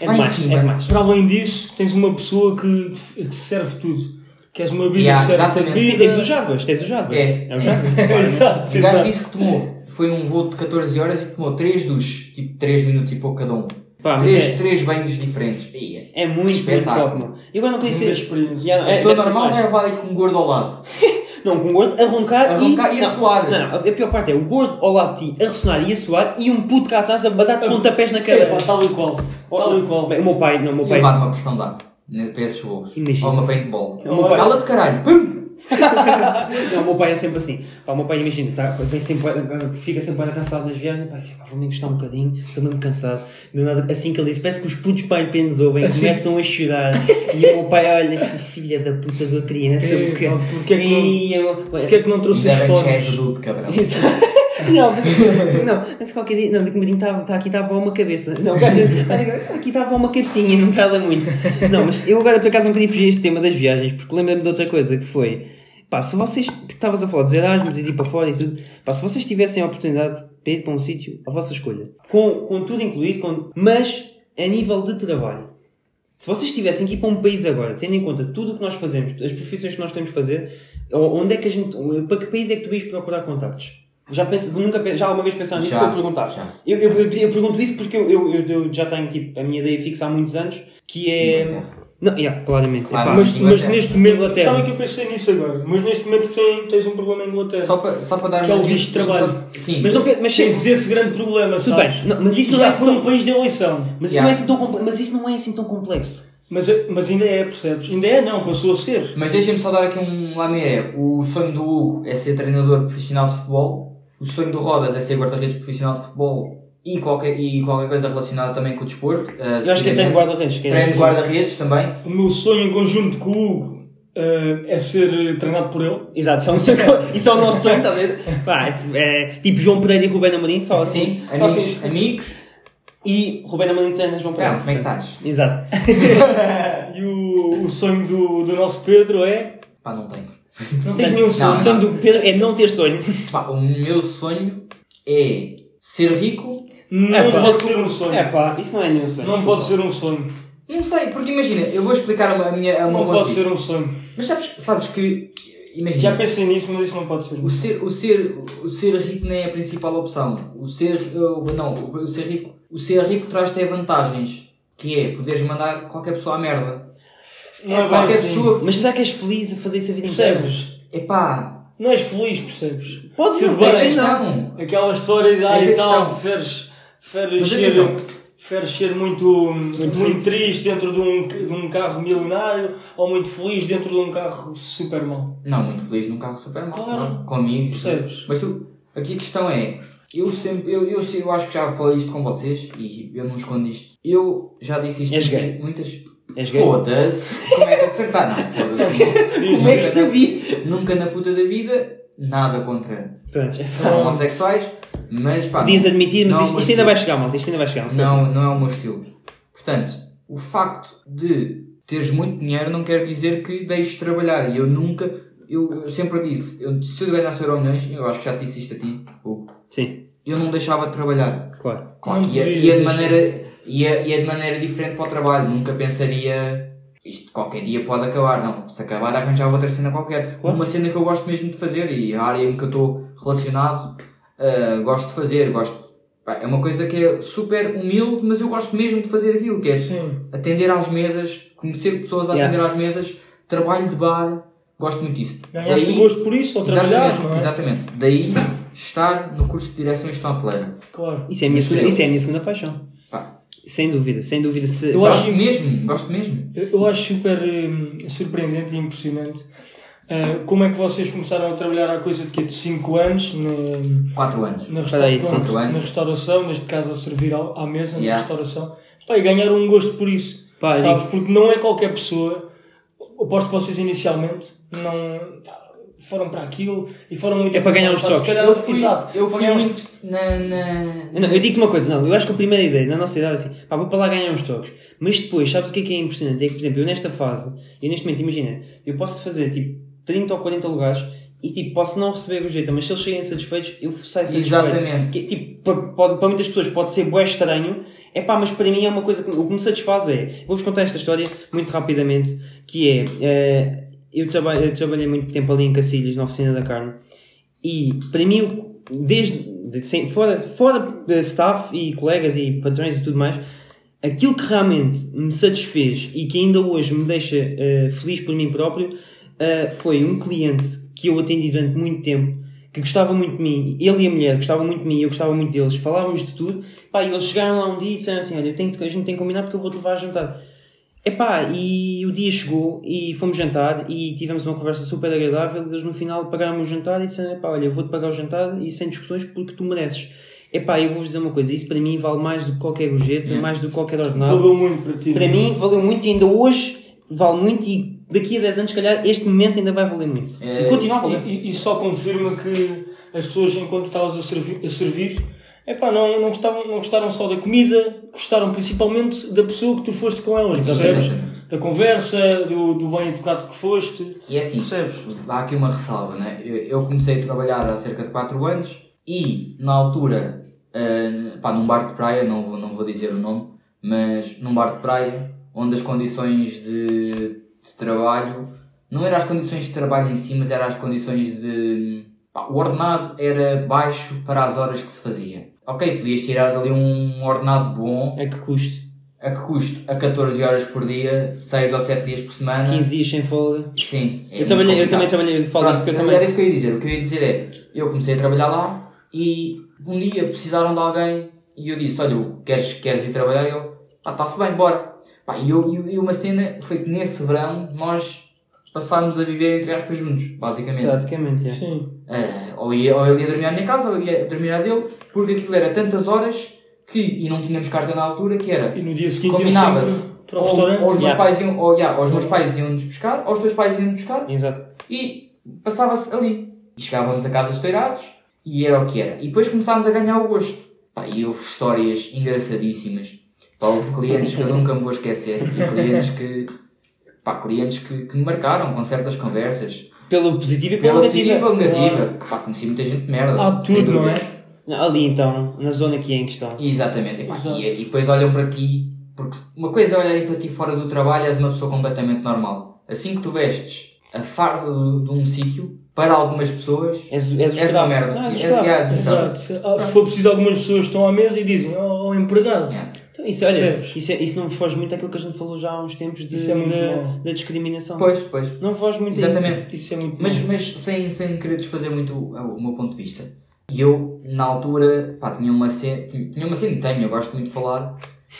É lá em demais, cima. é demais. Para além disso, tens uma pessoa que que serve tudo. Queres uma bebida Yeah, que serve exatamente. bebida. E tens o Jaguars, tens o Jaguars. É. É o claramente. Exato, O gajo disse que tomou, foi um voo de 14 horas e tomou 3 duches, tipo 3 minutos e pouco cada um. Pá, 3, é, três banhos diferentes. Ia. é muito, muito Espetáculo. top, meu. Eu agora não conheço Muita experiência. Yeah, A é, ser normal mais. vai com um gordo ao lado. Não, com o gordo a roncar, A roncar e a não, suar. Não, não, a pior parte é o gordo ao lado de ti a ressonar e a suar e um puto cá atrás a dar pontapés na cadeira. pá, tal e qual. Tal e qual. Bem, o meu pai, não, o meu E pai. levar uma pressão de ar né, para esses. Imagina. Ou uma paintball. Cala-te caralho. Pum! Não, o meu pai é sempre assim. Pá, o meu pai, imagina, tá, sempre, fica sempre bué cansado nas viagens. Pá, assim, pá, vou-me encostar um bocadinho, estou mesmo cansado. Do nada, assim que ele disse, parece que os putos pai penos ouvem, Assim. começam a chorar. E o meu pai olha assim, filha da puta da criança, É, porque. porque é que não- é que não trouxe os bem que já és fones? adulto, cabrão. Exato. Não, mas, não, mas qualquer dia, não, a bocadinho tá, tá, aqui estava uma cabeça. Não, gajo, aqui estava uma cabecinha, não tarda muito. Não, mas eu agora por acaso não queria fugir este tema das viagens, porque lembro-me de outra coisa que foi, pá, se vocês, porque estavas a falar dos Erasmus e de ir para fora e tudo, pá, se vocês tivessem a oportunidade de ir para um sítio, a vossa escolha, com, com tudo incluído, com, mas a nível de trabalho. Se vocês tivessem que ir para um país agora, tendo em conta tudo o que nós fazemos, as profissões que nós queremos fazer, onde é que a gente, para que país é que tu ias procurar contactos? Já, pensa, nunca, já alguma vez pensaram nisso Já, perguntar? já. Eu, eu, eu, eu pergunto isso porque eu, eu, eu, já tenho tipo, a minha ideia fixa há muitos anos, que é... Inglaterra. Não, yeah, claramente. Claro, Epá, Mas, mas neste momento, Inglaterra. sabem que eu pensei nisso agora, mas neste momento tem, tens um problema em Inglaterra. Só para, só para dar Que é o visto de trabalho. Sim, mas não mas Tens esse grande problema, Tudo sabes? bem, não, mas isso não já é foi tão- um país de eleição. mas, Yeah. não é assim tão comple- mas isso não é assim tão complexo. Mas, mas ainda é, percebes? Ainda é, não, passou a ser. Mas deixem-me só dar aqui um lamié. O sonho do Hugo é ser treinador profissional de futebol. O sonho do Rodas é ser guarda-redes profissional de futebol e qualquer, e qualquer coisa relacionada também com o desporto. eh, Eu acho que é treino de guarda-redes. é Treino de guarda-redes também. O meu sonho em conjunto com o Hugo eh, é ser eh, treinado por ele. Exato, só isso é o nosso sonho, estás a ver? Pá, é, tipo João Pereira e Rubén Amorim, só assim. Sim, só amigos. assim. amigos. E Rubén Amorim treina João Pereira. Como é que estás? Exato. E o, o sonho do, do nosso Pedro é. Pá, não tenho. Não tens nenhum Não, sonho. o sonho do Pedro é não ter sonho. Pá, o meu sonho é ser rico. Não É, pá. pode ser um sonho. É pá, isso não é nenhum sonho. Não pode ser um sonho. Não sei, porque imagina, eu vou explicar a minha. A Não pode ser um sonho. Mas sabes, sabes que. Imagina. Já pensei nisso, mas isso não pode ser. O ser, o, ser, o ser rico nem é a principal opção. O ser, uh, não, o, ser rico, o ser rico traz-te vantagens. Que é poderes mandar qualquer pessoa à merda. Não é qualquer assim. pessoa. Mas será que és feliz a fazer isso a vida inteira? Percebes? Epá, Não és feliz, percebes? Pode ser, pode é ser não. Aquela história de ah, é e a tal, preferes, preferes, ser, preferes ser muito, muito, triste dentro de um, de um carro milionário ou muito feliz dentro de um carro super mau. Não, muito feliz num carro super mal. Claro. não, Com amigos. Percebes? Mas tu, aqui a questão é. Eu sempre, eu, eu, eu acho que já falei isto com vocês e eu não escondo isto. Eu já disse isto muitas, muitas. És gay? Foda-se! Como é que acertar? Não, foda-se. Como é que sabia? Nunca na puta da vida, nada contra Pronto. homossexuais, mas pá. Podias admitir, mas não é o isto, meu isto ainda estilo. vai chegar, malta. Isto ainda vai chegar. Não, não é o meu estilo. Portanto, o facto de teres muito dinheiro não quer dizer que deixes de trabalhar. E eu nunca, eu, eu sempre disse, eu, se eu ganhasse Euro milhões, eu acho que já te disse isto a ti, Hugo, Sim, eu não deixava de trabalhar. claro. Claro Não que ia, podias ia de deixar. maneira, ia, ia de maneira diferente para o trabalho. Nunca pensaria isto qualquer dia pode acabar. Não, se acabar arranjava outra cena qualquer. Claro. Uma cena que eu gosto mesmo de fazer e a área em que eu estou relacionado ah, gosto de fazer. Gosto, é uma coisa que é super humilde, mas eu gosto mesmo de fazer aquilo, que é Sim. atender às mesas, conhecer pessoas a Yeah. atender às mesas, trabalho de bar, gosto muito disso. Ganhaste o gosto por isso, ao trabalhar, exatamente, não é? exatamente. Daí estar no curso de direção e gestão hoteleira. Claro. Isso é a minha, Isso segunda, isso é a minha segunda paixão. Sem dúvida, sem dúvida. Se, Eu pá, acho- Gosto mesmo, gosto mesmo. Eu, eu acho super hum, surpreendente e impressionante ah, como é que vocês começaram a trabalhar há coisa de que de 5 anos na, 4 anos. na, Espera aí, resta- pronto, anos. na restauração, neste caso a servir ao- à mesa Yeah. na restauração. Pá, e ganharam um gosto por isso. Pá, sabes? Porque não é qualquer pessoa. Aposto que vocês inicialmente não foram para aquilo e foram muito É para ganhar uns se trocos. calhar, Eu fui, exato, eu fui muito na. na... Não, eu digo-te uma coisa, não, eu acho que a primeira ideia na nossa idade é assim, pá, vou para lá ganhar uns trocos. Mas depois, sabes o que é que é impressionante? É que, por exemplo, eu nesta fase, eu neste momento, imagina, eu posso fazer tipo 30 ou 40 lugares e tipo, posso não receber o jeito, mas se eles chegarem satisfeitos, eu saio satisfeito. Exatamente. Que, tipo, para, pode- para muitas pessoas pode ser bué estranho, é pá, mas para mim é uma coisa que o que me satisfaz é. Vou-vos contar esta história muito rapidamente, que é. eh, eu, eu trabalhei muito tempo ali em Cacilhas, na oficina da carne, e para mim, desde. De- sem- fora, fora de staff e colegas e patrões e tudo mais, aquilo que realmente me satisfez e que ainda hoje me deixa eh, feliz por mim próprio eh, foi um cliente que eu atendi durante muito tempo que gostava muito de mim, ele e a mulher gostavam muito de mim, eu gostava muito deles, falávamos de tudo, pá, e eles chegaram lá um dia e disseram assim, olha, eu tenho a gente tem que combinar porque eu vou-te levar a jantar. Epá, e o dia chegou e fomos jantar e tivemos uma conversa super agradável e eles no final pagaram-me o jantar e disseram, epá, olha, eu vou-te pagar o jantar e sem discussões porque tu mereces. Epá, eu vou-vos dizer uma coisa, isso para mim vale mais do que qualquer gorjeta, Yeah. mais do que qualquer ordenado. Valeu muito para ti. Para mim valeu muito e ainda hoje vale muito e daqui a 10 anos, se calhar, este momento ainda vai valer muito. É, e continua a valer. E, e- e só confirma que as pessoas, enquanto estavas a servir, a servir epá, não, não, gostavam, não gostaram só da comida, gostaram principalmente da pessoa que tu foste com elas, percebes? Da conversa, do, do bem educado que foste. E é assim, Percebes? há aqui uma ressalva, né? Eu, eu comecei a trabalhar há cerca de 4 anos e, na altura, eh, pá, num bar de praia, não, vou- não vou dizer o nome, mas num bar de praia, onde as condições de, de trabalho, não eram as condições de trabalho em si, mas eram as condições de... pá, o ordenado era baixo para as horas que se fazia. Ok, podias tirar dali um ordenado bom, É que custo. a que custo? A 14 horas por dia, 6 ou 7 dias por semana. 15 dias sem folga. Sim. é eu, trabalhei, eu também trabalhei, falo Pronto, porque eu era também. isso que eu ia dizer. O que eu ia dizer é, eu comecei a trabalhar lá e um dia precisaram de alguém e eu disse, olha, queres, queres ir trabalhar? E ele, pá, está-se bem, bora. Pá, e, eu, e uma cena foi que nesse verão nós passámos a viver entre aspas juntos, basicamente. Praticamente, é. Sim. Eh, ou, ia, ou ele ia dormir à minha casa ou ia dormir à dele, porque aquilo era tantas horas que, e não tínhamos carta na altura, que era E no dia seguinte Combinava-se. para o ou, restaurante. ou os meus Yeah. pais iam, ou, yeah, ou os meus pais iam-nos buscar, ou os teus pais iam-nos buscar, Exato. e passava-se ali. E chegávamos a casa esteirados e era o que era. E depois começámos a ganhar o gosto. Pá, e houve histórias engraçadíssimas. Pá, houve clientes que eu nunca me vou esquecer e clientes que, pá, clientes que, que me marcaram com certas conversas. Pelo positivo e pela Pela negativa. positiva e pela negativa. Pá, conheci muita gente de merda. Há sem tudo, não é? Ali então, na zona que é em questão. Exatamente. Epá, Exato. E, e depois olham para ti, porque uma coisa é olharem para ti fora do trabalho és uma pessoa completamente normal. Assim que tu vestes a farda de, de um sítio, para algumas pessoas, És, és És uma merda. Não, és És- és- és- Exato. Se ah, se for preciso, algumas pessoas estão à mesa e dizem, oh, oh empregado. Yeah. Isso, olha, isso, é- isso não foge muito àquilo que a gente falou já há uns tempos de, é da- da discriminação. pois, pois. Não foge muito a isso. Exatamente. Isso é muito Mas, bom. mas sem, sem querer desfazer muito o, o meu ponto de vista. E eu, na altura, pá, tinha uma cena, tinha uma cena, tenho, eu gosto muito de falar,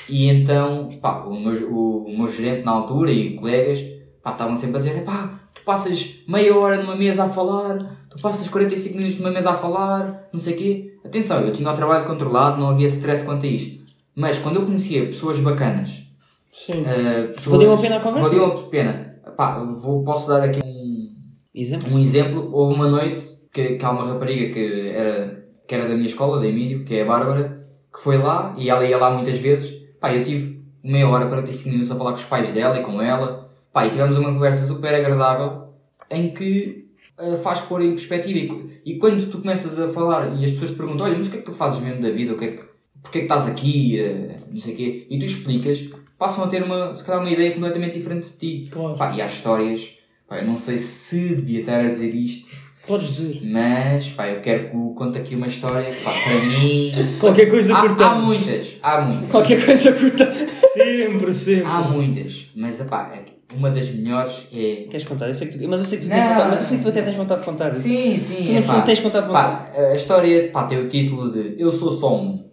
e então, pá, o meu, o, o meu gerente na altura e colegas, pá, estavam sempre a dizer, pá, tu passas meia hora numa mesa a falar, tu passas 45 minutos numa mesa a falar, não sei o quê. Atenção, eu tinha o trabalho controlado, não havia stress quanto a isto. Mas quando eu conhecia pessoas bacanas, Sim. uh, pessoas, Valiam a pena a conversa. Valiam a pena. Pá, vou, posso dar aqui um, Exemplo. um exemplo, houve uma noite que, que há uma rapariga que era, que era da minha escola, da Emílio, que é a Bárbara, que foi lá e ela ia lá muitas vezes. Pá, eu tive meia hora, 45 minutos a falar com os pais dela e com ela. Pá, e tivemos uma conversa super agradável em que eh, faz pôr em perspectiva. E, e quando tu começas a falar e as pessoas te perguntam: Olha, mas o que é que tu fazes mesmo da vida? O que é que, porquê é que estás aqui? Eh, não sei o quê. E tu explicas, passam a ter uma, se calhar, uma ideia completamente diferente de ti. Claro. Pá, e há histórias, pá, eu não sei se devia estar a dizer isto, Podes dizer. mas pá, eu quero que conte aqui uma história pá, para mim. Qualquer coisa há, há cortamos. muitas, há muitas. Qualquer coisa curta. Sempre, sempre. Há muitas, mas pá, uma das melhores é. Queres contar? Eu sei que tu, mas eu sei que tu Não. tens vontade, mas eu sei que tu até tens vontade de contar. Sim, sim, Tu é pá. tens vontade de contar. Pá, a história pá, tem o título de Eu Sou Só Um.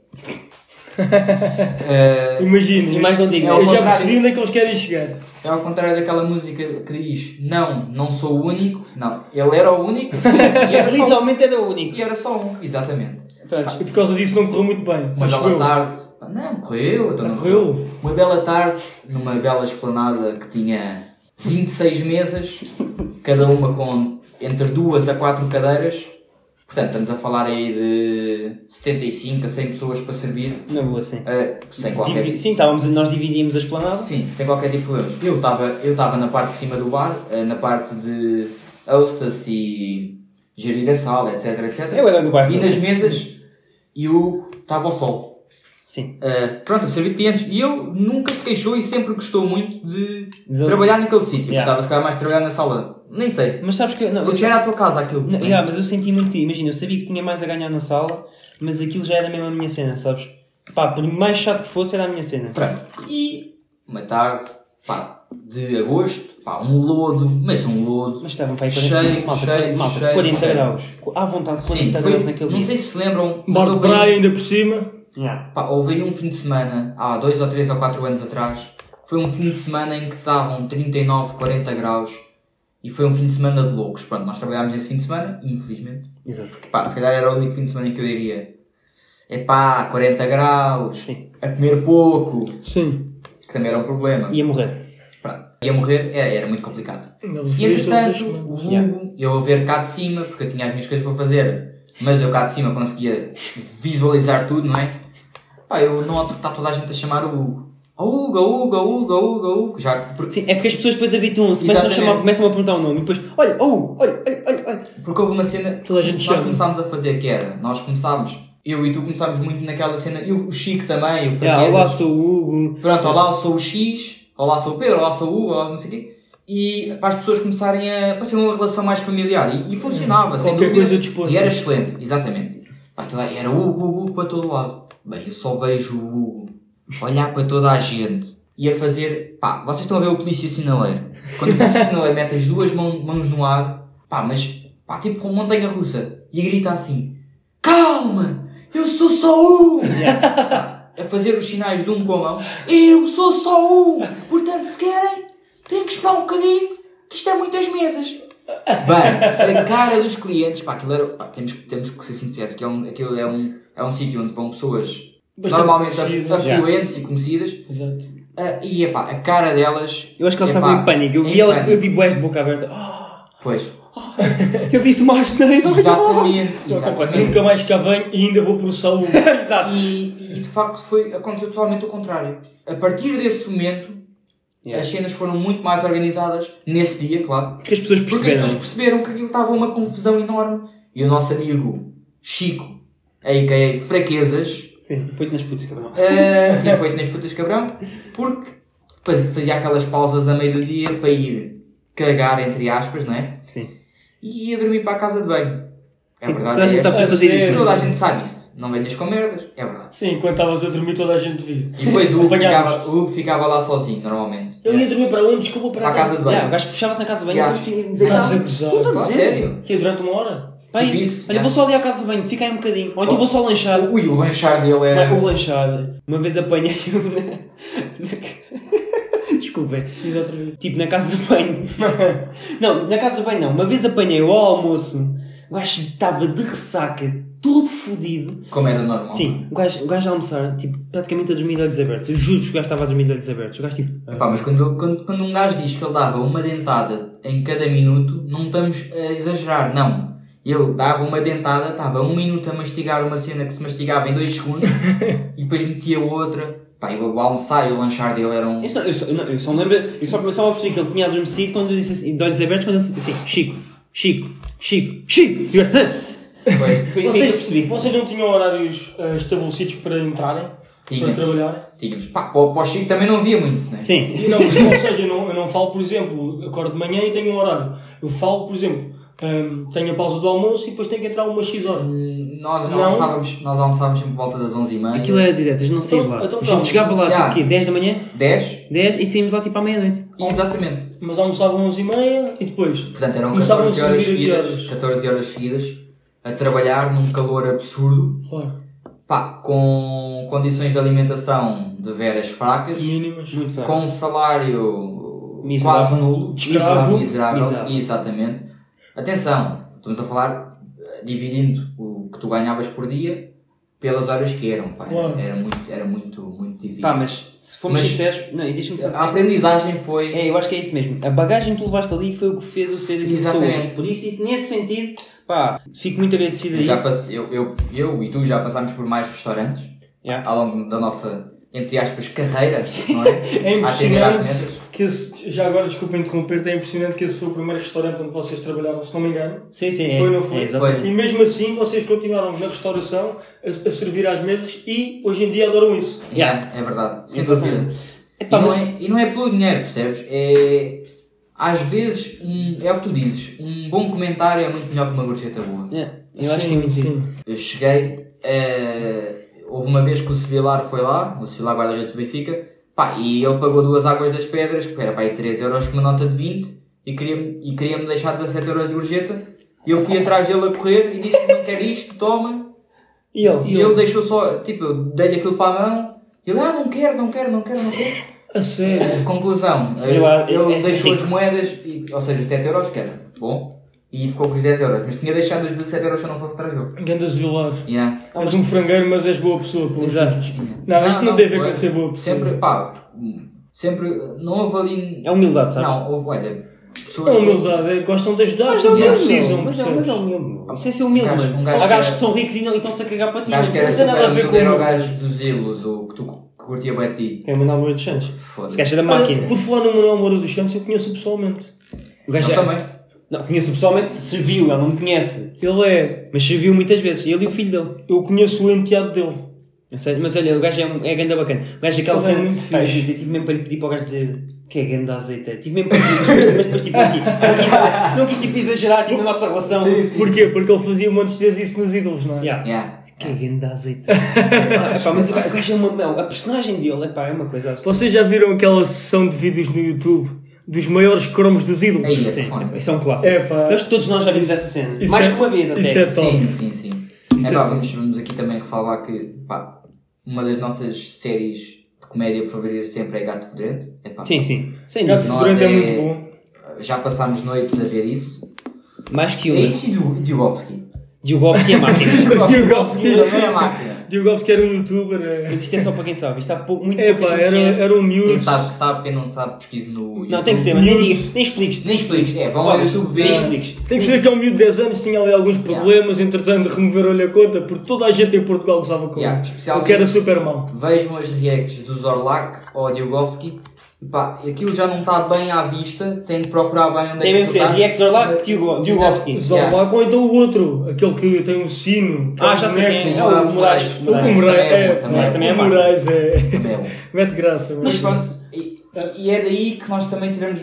Eh, Imagina. E mais não digo, É Eu ao já contrário. percebi onde é que eles querem chegar. É ao contrário daquela música que diz Não, não sou o único. Não, ele era o único e era só um. Literalmente era o único. E era só um, exatamente. E por causa disso não correu muito bem. Uma bela tarde. Não, correu, então não Não correu. Uma bela tarde, numa bela esplanada que tinha 26 mesas, cada uma com entre duas a quatro cadeiras. Portanto, estamos a falar aí de 75 a 100 pessoas para servir, Na boa, sim. eh, sem qualquer Divi- Sim, estávamos, nós dividíamos a esplanada. Sim, sem qualquer tipo de erros. Eu estava eu estava na parte de cima do bar, eh, na parte de hostess e gerir a sala, etc, etc. Eu era do bairro. E nas mesas, e o estava ao sol. Sim. Uh, pronto, eu servi clientes e eu nunca se queixou e sempre gostou muito de De- trabalhar naquele sítio. Yeah. Gostava se calhar mais de trabalhar na sala. Nem sei. Mas sabes que. Não, eu, Porque já era a tua casa aquilo. não, yeah, mas eu senti muito que. Imagina, eu sabia que tinha mais a ganhar na sala, mas aquilo já era mesmo a minha cena, sabes? Pá, por mais chato que fosse, era a minha cena. Pronto. E uma tarde, pá, de agosto, pá, um lodo, mas um lodo. Mas estavam para aí Cheio, 40, malta, cheio, malta, cheio, 40 cheio. graus. À vontade, 40 Sim, graus foi, naquele não dia. sei se se lembram, Bar de praia ainda por cima. Yeah. pá, houve aí um fim de semana, há dois ou três ou quatro anos atrás, que foi um fim de semana em que estavam 39, 40 graus e foi um fim de semana de loucos. Pronto, nós trabalhámos esse fim de semana, infelizmente. Exato. Pá, se calhar era o único fim de semana em que eu diria é pá, 40 graus, Sim. a comer pouco, Sim. que também era um problema. Ia morrer. Pronto. Ia morrer, era, era muito complicado. Não, E entretanto, o. Hugo, Yeah. eu a ver cá de cima, porque eu tinha as minhas coisas para fazer, mas eu cá de cima conseguia visualizar tudo, não é? Pá, eu que está toda a gente a chamar o Hugo. Hugo, Hugo, Hugo, o Hugo, o Hugo. Já, porque, Sim, é porque as pessoas depois habituam-se, começam a, chamar, começam a perguntar o nome e depois, olha, oh, olha, olha, olha, olha. porque houve uma cena Toda a gente nós chama. começámos a fazer que era, nós começámos, eu e tu começámos muito naquela cena, e o Chico também, o Yeah, Fraquezas. olá, sou o Hugo. Pronto, olá, sou o X, olá, sou o Pedro, olá, sou o Hugo, olá, não sei o quê. E para as pessoas começarem a fazer uma relação mais familiar. E, e funcionava, sem Qualquer dúvida. coisa. E era excelente, exatamente. Pá, toda, era o Hugo, o Hugo para todo lado. Bem, eu só vejo o Hugo olhar para toda a gente e a fazer. Pá, vocês estão a ver o polícia sinaleiro. Quando o polícia sinaleiro mete as duas mãos, mãos no ar, pá, mas pá, tipo uma montanha russa, e grita assim: Calma, eu sou só um! a fazer os sinais de um com a mão. Eu sou só um! Portanto, se querem, têm que esperar um bocadinho, que isto é muitas mesas. Bem, a cara dos clientes, pá, aquilo era, pá, temos, temos que ser sinceros, que é um, aquilo é um, é um sítio onde vão pessoas Bastante normalmente conhecidas. afluentes e conhecidas, Exato. ah, e epá, a cara delas. Eu acho que eles epá, estavam em pânico. Eu em vi, elas, pânico. eu vi boés de boca aberta. Ah, Pois, ele disse uma asneira. exatamente, exatamente. Nunca mais cá venho e ainda vou processar o Exato. E, e de facto foi, aconteceu totalmente o contrário. A partir desse momento, Yeah. as cenas foram muito mais organizadas, nesse dia, claro. Porque as pessoas Porque as perceberam. pessoas perceberam que aquilo estava uma confusão enorme. E o nosso amigo Chico, a.k.a. Fraquezas, Sim, põe-te nas putas, cabrão. uh, sim, foi nas putas cabrão, porque faz- fazia aquelas pausas a meio do dia para ir cagar, entre aspas, não é? Sim. E ia dormir para a casa de banho. É Sim, verdade. toda a gente é, sabe que tu é fazias isso. toda a gente sabe isso. Não venhas com merdas. É verdade. Sim, enquanto estavas a dormir toda a gente via. E depois o Hugo ficava, o Hugo ficava lá sozinho, normalmente. Eu ia dormir para onde? Desculpa, para Para a casa de banho. Yeah, o gajo fechava-se na casa de banho Yeah. e depois Estás a gozar. Não sério. Que é durante uma hora? Pai, Tipo isso, olha, yeah. vou só ali à casa de banho, fica aí um bocadinho. Ou então vou só lanchar. Ui, o lanchar dele era. Não, o lanchar. Uma vez apanhei um na... na- Desculpem. Exatamente. Tipo, na casa de banho. não, na casa de banho não. Uma vez apanhei ao almoço. O gajo estava de ressaca, todo fodido. Como era normal. Sim, o gajo, o gajo a almoçar, tipo, praticamente a dormir de olhos abertos. Eu juro que o gajo estava a dormir de olhos abertos. O gajo, tipo, Epá, mas quando, quando, quando um gajo diz que ele dava uma dentada em cada minuto, não estamos a exagerar, não. Ele dava uma dentada, estava um minuto a mastigar uma cena que se mastigava em dois segundos e depois metia outra. Pá, e o almoçar e o lanchar dele eram. Eu só, eu, só, eu não- eu só lembro, eu só, me percebi que ele tinha adormecido quando eu disse assim, de olhos abertos, quando eu disse assim, Chico, Chico, Chico, Chico. Foi. Foi assim Vocês, percebi. vocês não tinham horários eh, estabelecidos para entrarem? Para Tínhamos. trabalhar? Tínhamos. Pá, para o para o Chico também não havia muito, né? Sim. E Não, mas, ou seja, eu não, eu não falo, por exemplo, acordo de manhã e tenho um horário. Eu falo, por exemplo, hum, tenho a pausa do almoço e depois tenho que entrar uma X hora. Hum, Nós, Não. almoçávamos, nós almoçávamos sempre por volta das 11h30. Aquilo era diretas, não saía de lá. Então, a gente chegava lá, Yeah. tipo, o quê? 10 da manhã? 10? 10 e saímos lá tipo à meia-noite. Exatamente. Mas almoçavam 11h30 e depois. Portanto, eram Começavam 14 horas seguidas, horas? 14 horas seguidas, a trabalhar num calor absurdo. Claro. pá, com condições de alimentação de veras fracas, Mínimas. Muito fraco. com um salário Miserável. quase nulo, Escravo. miserável, Miserável. exatamente. Atenção, estamos a falar eh, dividindo o que tu ganhavas por dia pelas horas que eram, pá, era- Claro. era, muito, era muito, muito difícil. Pá, mas se formos Mas- sinceros, não, e deixa-me só a aprendizagem foi É, eu acho que é isso mesmo. A bagagem que tu levaste ali foi o que fez o ser aquilo que sou Exatamente. Por isso, isso, nesse sentido, pá, fico muito agradecido a isso. passe- eu, eu, eu e tu já passámos por mais restaurantes Yeah. ao longo da nossa, entre aspas, carreira, não é? É A atender às impressionante. Que esse, já agora desculpa interromper-te, é impressionante que esse foi o primeiro restaurante onde vocês trabalharam, se não me engano. Sim, sim, é. Foi, não foi? É, exatamente. E mesmo assim vocês continuaram na restauração a, a servir às mesas e hoje em dia adoram isso. Yeah. É, é verdade, sem Exatamente. dúvida. E Epá, não, mas- é, e não é pelo dinheiro, percebes? É. Às vezes, um, é o que tu dizes, um bom comentário é muito melhor que uma gorjeta boa. É, eu acho que é muito isso. Eu cheguei, eh, houve uma vez que o Sevilar foi lá, o Sevilar guarda-redes do Benfica, pá, e ele pagou duas águas das pedras, que era para aí 3 euros com uma nota de 20, e queria-me e queria -me deixar 17 euros de gorjeta, e eu fui atrás dele a correr e disse que não quer isto, toma, E ele? e ele deixou só, tipo, eu dei-lhe aquilo para a mão, e ele, ah, não quero, não quero, não quero, não quero. A sério? Conclusão, Sei lá, ele é- é deixou rico. as moedas, e, ou seja, 7 euros, que era bom, e ficou com os 10 euros, mas tinha deixado os 17 euros se eu não fosse atrás dele. Gandas vilar. Yeah. És um frangueiro, mas és boa pessoa. pelos Exato. vistos. Não, isto não, tem a ver com ser boa pessoa. Sempre, pá, sempre, não houve ali. É humildade, sabes? Não, houve, olha, É pessoas. humildade, é, gostam de ajudar, Mas é quando humilde, precisam, mas é, mas é humilde. Isso é ser humilde, Um gajo- um gajo Há que gajos que são ricos e não estão-se a cagar para ti. Acho que Isso era não tem nada a ver humilde, era o com. gajo dos ilos, o que tu que curtia bem a ti. É o Manuel Moura dos Santos. Foda-se. gajo é da Olha, máquina. por falar no Manuel Moura dos Santos, eu conheço pessoalmente. O gajo Eu é- também. Não, conheço pessoalmente, serviu, ele não me conhece. Ele é. Mas serviu muitas vezes, ele e o filho dele. Eu conheço o enteado dele. Sei, Mas olha, o gajo é, um- é ganda bacana. O gajo é aquela é cena. muito Pá, fixe. eu tive mesmo para lhe pedir para o gajo dizer que é ganda azeite. é. Tive mesmo para lhe pedir, mas, mas depois tipo aqui. Não quis, não quis tipo exagerar tipo, na nossa relação. Porquê? Porque ele fazia montes de vezes isso nos ídolos, não é? Yeah. Yeah. Que é ganda azeite. Epá, mas o gajo gajo é uma. A personagem dele epá, é uma coisa absurda. Vocês já viram aquela sessão de vídeos no YouTube dos maiores cromos dos ídolos? Aí é Sim, fone. isso é um clássico. É, pá. Acho que todos nós já vimos essa cena. Isso Mais é- que uma vez até. isso é top. Sim, sim, sim. Isso É, é pá, vamos, vamos aqui também ressalvar que pá, uma das nossas séries de comédia favoritas sempre é Gato Fedorento. É, pá, Sim, sim. Sem Gato Fedorento é é- muito bom. Já passámos noites a ver isso. Mais que É uma. isso e Dio- Diogovski. Diogovski é máquina. Diogovski. É máquina. Diogovski era um youtuber. É, Mas isto é só para quem sabe. Isto há pouco, muito é pá, era, conhece. era um Quem miúdo. sabe que sabe, quem não sabe, pesquise no Não, tem que ser, YouTube. mas nem, diga, nem expliques. Nem expliques. É, vão ao YouTube Nem ver. expliques. Tem que ser que é um miúdo de 10 anos, tinha ali alguns problemas, entretanto removeram-lhe a conta, porque toda a gente em Portugal gostava com Yeah, ele. O que era super mau. Vejam as reacts do Zorlak ou Diogovski. E Pá, aquilo já não está bem à vista, tem de procurar bem onde Tem é mesmo que ser tu React Zorlak, Exato. Diogo- Diogovski. Zorlak ou então o outro, aquele que tem um sino. que Ah, é um já sei quem é. boneco. É o Moraes. O Moraes. Moraes, também é é, é é o. Moraes é. É. Mete graça, Mas pronto, e, é daí que nós também tivemos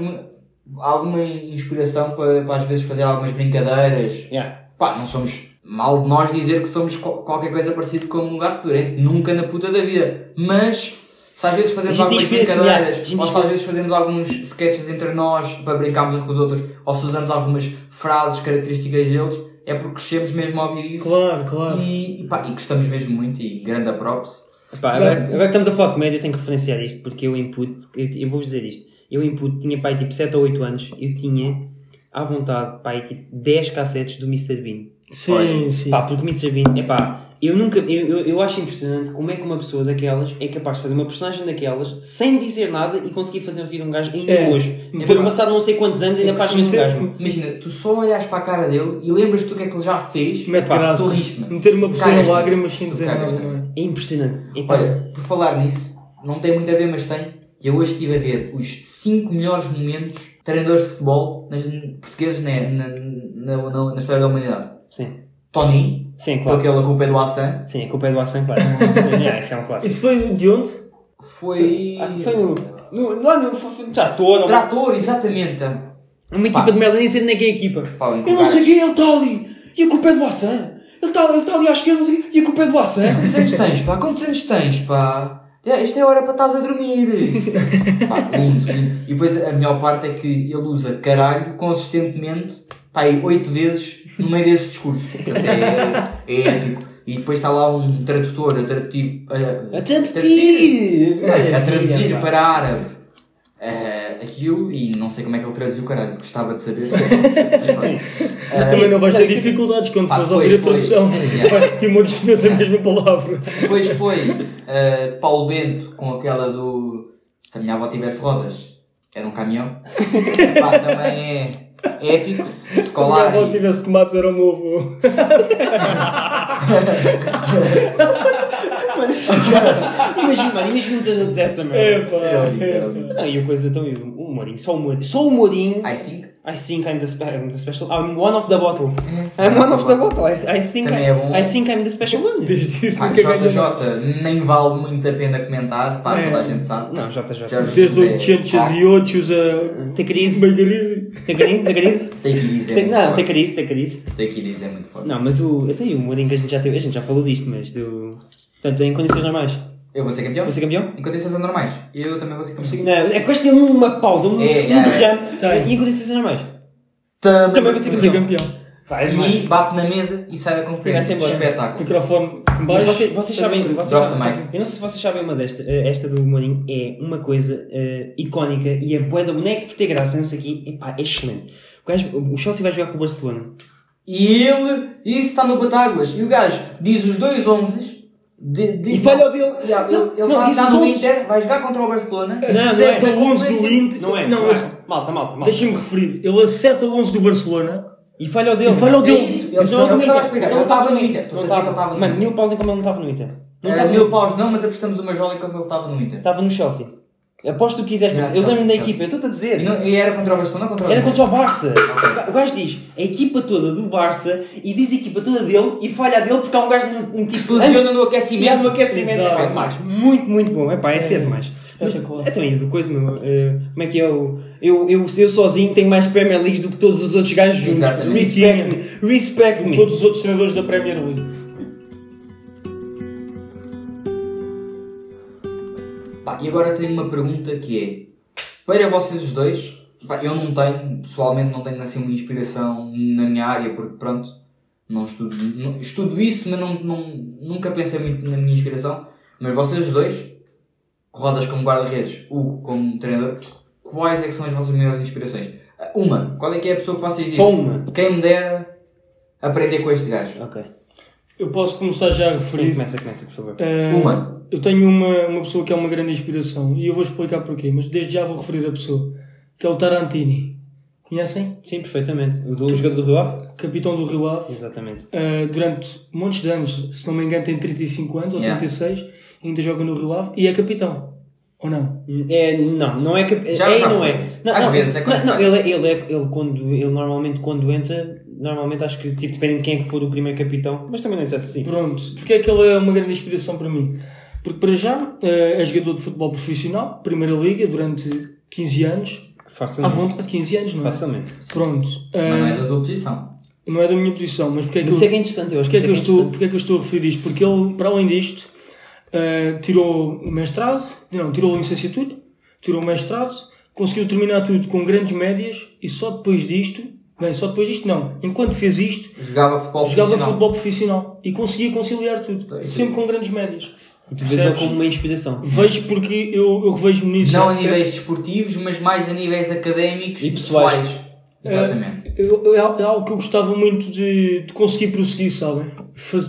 alguma inspiração para, para às vezes fazer algumas brincadeiras. Yeah. Pá, não somos mal de nós dizer que somos qual- qualquer coisa parecido com um lugar fedorento, nunca na puta da vida. Mas se às vezes fazemos algumas brincadeiras, ou se às vezes fazemos alguns sketches entre nós para brincarmos uns com os outros, ou se usamos algumas frases características deles, é porque crescemos mesmo a ouvir isso. Claro, claro. E, pá, e gostamos mesmo muito e grande a props. Pá, agora, agora que estamos a falar de comédia, eu tenho que referenciar isto, porque eu input, eu, eu vou-vos dizer isto, eu input tinha pai tipo 7 ou 8 anos, eu tinha à vontade pai tipo 10 cassetes do Mr. Bean. Sim, Olha, sim. Pá, porque o Mr. Bean, é pá, eu nunca, eu, eu, eu acho impressionante como é que uma pessoa daquelas é capaz de fazer uma personagem daquelas sem dizer nada e conseguir fazer rir um gajo ainda É. hoje. Então, Depois de passado não sei quantos anos ainda faz rir um gajo. Imagina, tu só olhas para a cara dele e lembras-te do que é que ele já fez. Mete tu riste-me. Meter uma pessoa em lágrimas sem dizer nada, é? É impressionante. É Olha, por falar nisso, não tem muito a ver, mas tem. Eu hoje estive a ver os 5 melhores momentos de treinadores de futebol nas, portugueses né, na, na, na, na história da humanidade. sim, Tony, sim, com claro. aquela culpa é do Assan, Sim, a culpa é do Assan, claro. yeah, isso é um clássico. Isso foi de onde? foi. Ah, foi no, no, lá no, foi no trator, Trator, exatamente. uma equipa Pá. de merda, nem sei nem é que é a equipa. Pá, Eu não sei quem ele está ali. E a culpa é do Assan. Ele está ele tá ali à esquerda, não sei quê, e a culpa é do Assan. Quantos anos tens, pá? Quantos anos tens, pá? É, Esta é a hora para estás a dormir. pá, lindo, lindo. E depois a melhor parte é que ele usa caralho consistentemente, pá, aí oito vezes no meio desse discurso. Portanto, É, é épico. e depois está lá um tradutor a traduzir, a, A traduzir! a traduzir para árabe eh, aquilo e não sei como é que ele traduziu, caralho, gostava de saber. Mas pronto. Eh, Também não vais ter não, que- dificuldades quando fores ouvir a depois tradução. Vais repetir muitas vezes a mesma palavra. Depois foi eh, Paulo Bento com aquela do Se a minha avó tivesse rodas, era um caminhão. Pá, também é épico. Se a minha Escolar. avó tivesse tomates era o meu avô. Imagina, mano, imagina um treinador dizer essa É merda. Era bonito, era é bonito. pá. Não, e a coisa e o Mourinho, só o Mourinho, só o Mourinho. I think. I think I'm the, spe I'm the special. I'm one of the bottle. I'm one of the bottle. I, I think Também I, é bom. I think I'm the special one. Desde isso Pá, nunca ganhou. JJ nem vale muito a pena comentar, pá, É. toda a gente sabe. Não, já. Já- Desde 800 Ah. de 8 a Tem crise? Margarida. Tem crise? Tem crise? Tem que dizer. Tem- muito Não, tem crise, tem crise. Tem que dizer muito forte. Não, mas o. Até aí, o Mourinho que a gente já teve. A gente já falou disto, mas do. Portanto, em condições normais. Eu vou ser campeão? Vou ser campeão? Em condições normais. Eu também vou ser campeão. Não, é vais ter uma pausa, um, É, um é. derrame. Tem. E em condições normais. Também vou ser Vou ser campeão. Vai, E bate na mesa e sai da conferência. Vai-se embora. Espetáculo. Microfone Mas baixo. vocês, vocês sabem, vocês Drop the sabem- mic. eu não sei se vocês sabem uma desta, eh, esta do Mourinho é uma coisa eh, icónica e a boa da boneca por ter graça, não sei o quê, epá, é excelente. O, gajo- o Chelsea vai jogar com o Barcelona. E ele, isso está no Batáguas. E o gajo diz os dois 11 de, de- E falha o dele. Yeah, ele Não, ele não, está tá os no 11. Inter, vai jogar contra o Barcelona. Não, não Acerta é. o 11 do Inter. Não é, Não, não é. Malta, malta, malta. Deixa-me referir. Ele acerta o 11 do Barcelona. E falha o dele. E falha o É dele. isso, ele Mas não, não eu estava a explicar. Ele estava no Inter. Não estava no Mano, mil paus em como ele não estava no Inter. Não estava Mil paus não, mas apostamos uma jola quando ele estava no Inter. Estava no Chelsea. Aposto que tu quiseres. Yeah, eu lembro-me da Chelsea, equipa, eu estou-te a dizer. E, não- e era contra o Barcelona ou contra o Era contra o Barça. O gajo diz a equipa toda do Barça e diz a equipa toda dele e falha a dele porque há um gajo um, um Que tipo. se lesiona antes- no aquecimento. E no aquecimento. Exato. Epá, mas muito, muito bom. Epá, é cedo É. demais. Mas, Espetacular. então, e do coisa, meu, eh, como é que é o. Eu, eu, eu sozinho tenho mais Premier Leagues do que todos os outros gajos juntos. Exatamente. Respect me. Respect me. Todos os outros treinadores da Premier League. Pá, e agora tenho uma pergunta que é: para vocês os dois, pá, eu não tenho, pessoalmente, não tenho assim uma inspiração na minha área, porque pronto, não estudo, não- estudo isso, mas não, não, nunca pensei muito na minha inspiração. Mas vocês os dois, Rodas como guarda-redes, Hugo como treinador, quais é que são as vossas maiores inspirações? Uma, qual é que é a pessoa que vocês Só dizem? uma. Quem me dera aprender com este gajo? Ok. Eu posso começar já a Sim, referir. começa, começa, por favor. Eh, Uma. Eu tenho uma, uma pessoa que é uma grande inspiração e eu vou explicar porquê, mas desde já vou referir a pessoa, que é o Tarantini. Conhecem? Sim, perfeitamente. O do jogador do Rio Ave? Capitão do Rio Ave. Exatamente. Uh, durante montes de anos, se não me engano, tem 35 anos ou Yeah. 36, ainda joga no Rio Ave e é capitão. Ou não? É, não, não é que. Já- é e já não foi. é. Não, Às não, vezes é quando não, não, ele, é- ele, é, ele, quando, ele normalmente quando entra, normalmente acho que tipo, depende de quem é que for o primeiro capitão, mas também não interessa assim. Pronto. Porque é que ele é uma grande inspiração para mim? Porque para já uh, é jogador de futebol profissional, Primeira Liga, durante 15 anos. À Facilmente. vontade de 15 anos, não é? Facilmente. Pronto. Mas não é Uh, da tua posição. não é da minha posição, mas porque é que Isso eu, é que é interessante, eu acho Porquê é, que que eu isso é estou, que é porquê é que eu estou a referir isto? Porque ele, para além disto, eh, tirou o mestrado, não, tirou a licenciatura, tirou o mestrado, conseguiu terminar tudo com grandes médias e só depois disto, bem, só depois disto não, enquanto fez isto, Jogava futebol jogava profissional. futebol profissional e conseguia conciliar tudo, Pois. sempre com grandes médias. E tu vês como uma inspiração. Vejo porque eu, eu revejo-me nisso. Não a É- níveis desportivos, mas mais a níveis académicos E pessoais. Exatamente. Eu- eu- é al- é algo que eu gostava muito de, de conseguir prosseguir, sabem?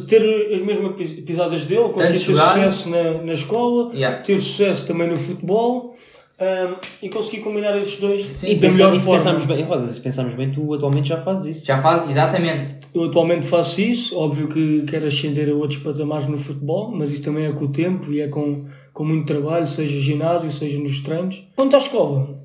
Ter as mesmas pis- pisadas dele, conseguir ter jogar. sucesso na, na escola, Yeah. ter sucesso também no futebol ahm, e conseguir combinar esses dois Sim, E, da melhor se forma. pensarmos bem, se pensarmos bem, tu atualmente já fazes isso. Já faz, exatamente. Eu atualmente faço isso, óbvio que quero ascender a outros patamares no futebol, mas isso também é com o tempo e é com, com muito trabalho, seja ginásio, seja nos treinos. Quanto à escola,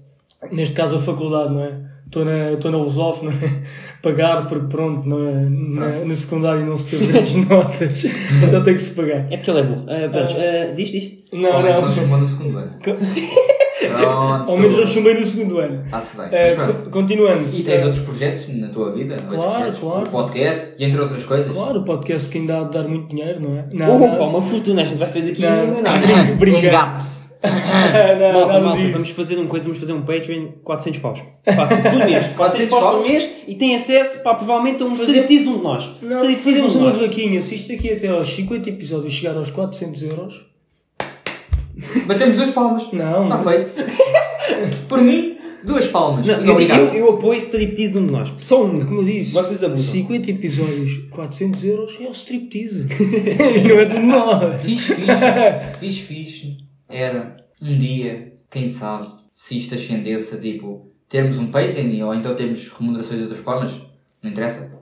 neste caso a faculdade, não é? Estou na, estou na Lusof, não é? Pagar, porque pronto, na, na, na secundária não se teve grandes notas, então tem que se pagar. É porque ele é burro. Pronto, ah, diz, diz. Não, Ao menos não não. Pronto. Ao menos não chumbei no segundo ano. Está-se bem. Eh, Mas pronto. continuando. E tens outros projetos na tua vida? Claro, claro. O podcast e entre outras coisas? Claro, o podcast que ainda há de dar muito dinheiro, não é? Não, Opa, não. uma fortuna, a gente vai sair daqui Não. e não. Obrigado. Não, malta, nada malta, vamos fazer uma coisa, vamos fazer um Patreon 400 paus. Fácil, por mês. 400 paus paus? por mês e tem acesso, pá, provavelmente a um Fazer- um de nós. Não, um de uma vaquinha. Se isto aqui até aos 50 episódios chegar aos 400 euros. Batemos duas palmas. Não, Está feito. Por mim, duas palmas. Não, eu, obrigado. eu, eu apoio striptease de um de nós. Só um, como eu disse. Vocês abusam. 50 episódios, 400 euros é o striptease. não é de nós. Fixe, fixe. fixe, fixe. Era um dia, quem sabe, se isto ascendesse a tipo termos um Patreon ou então termos remunerações de outras formas, não interessa.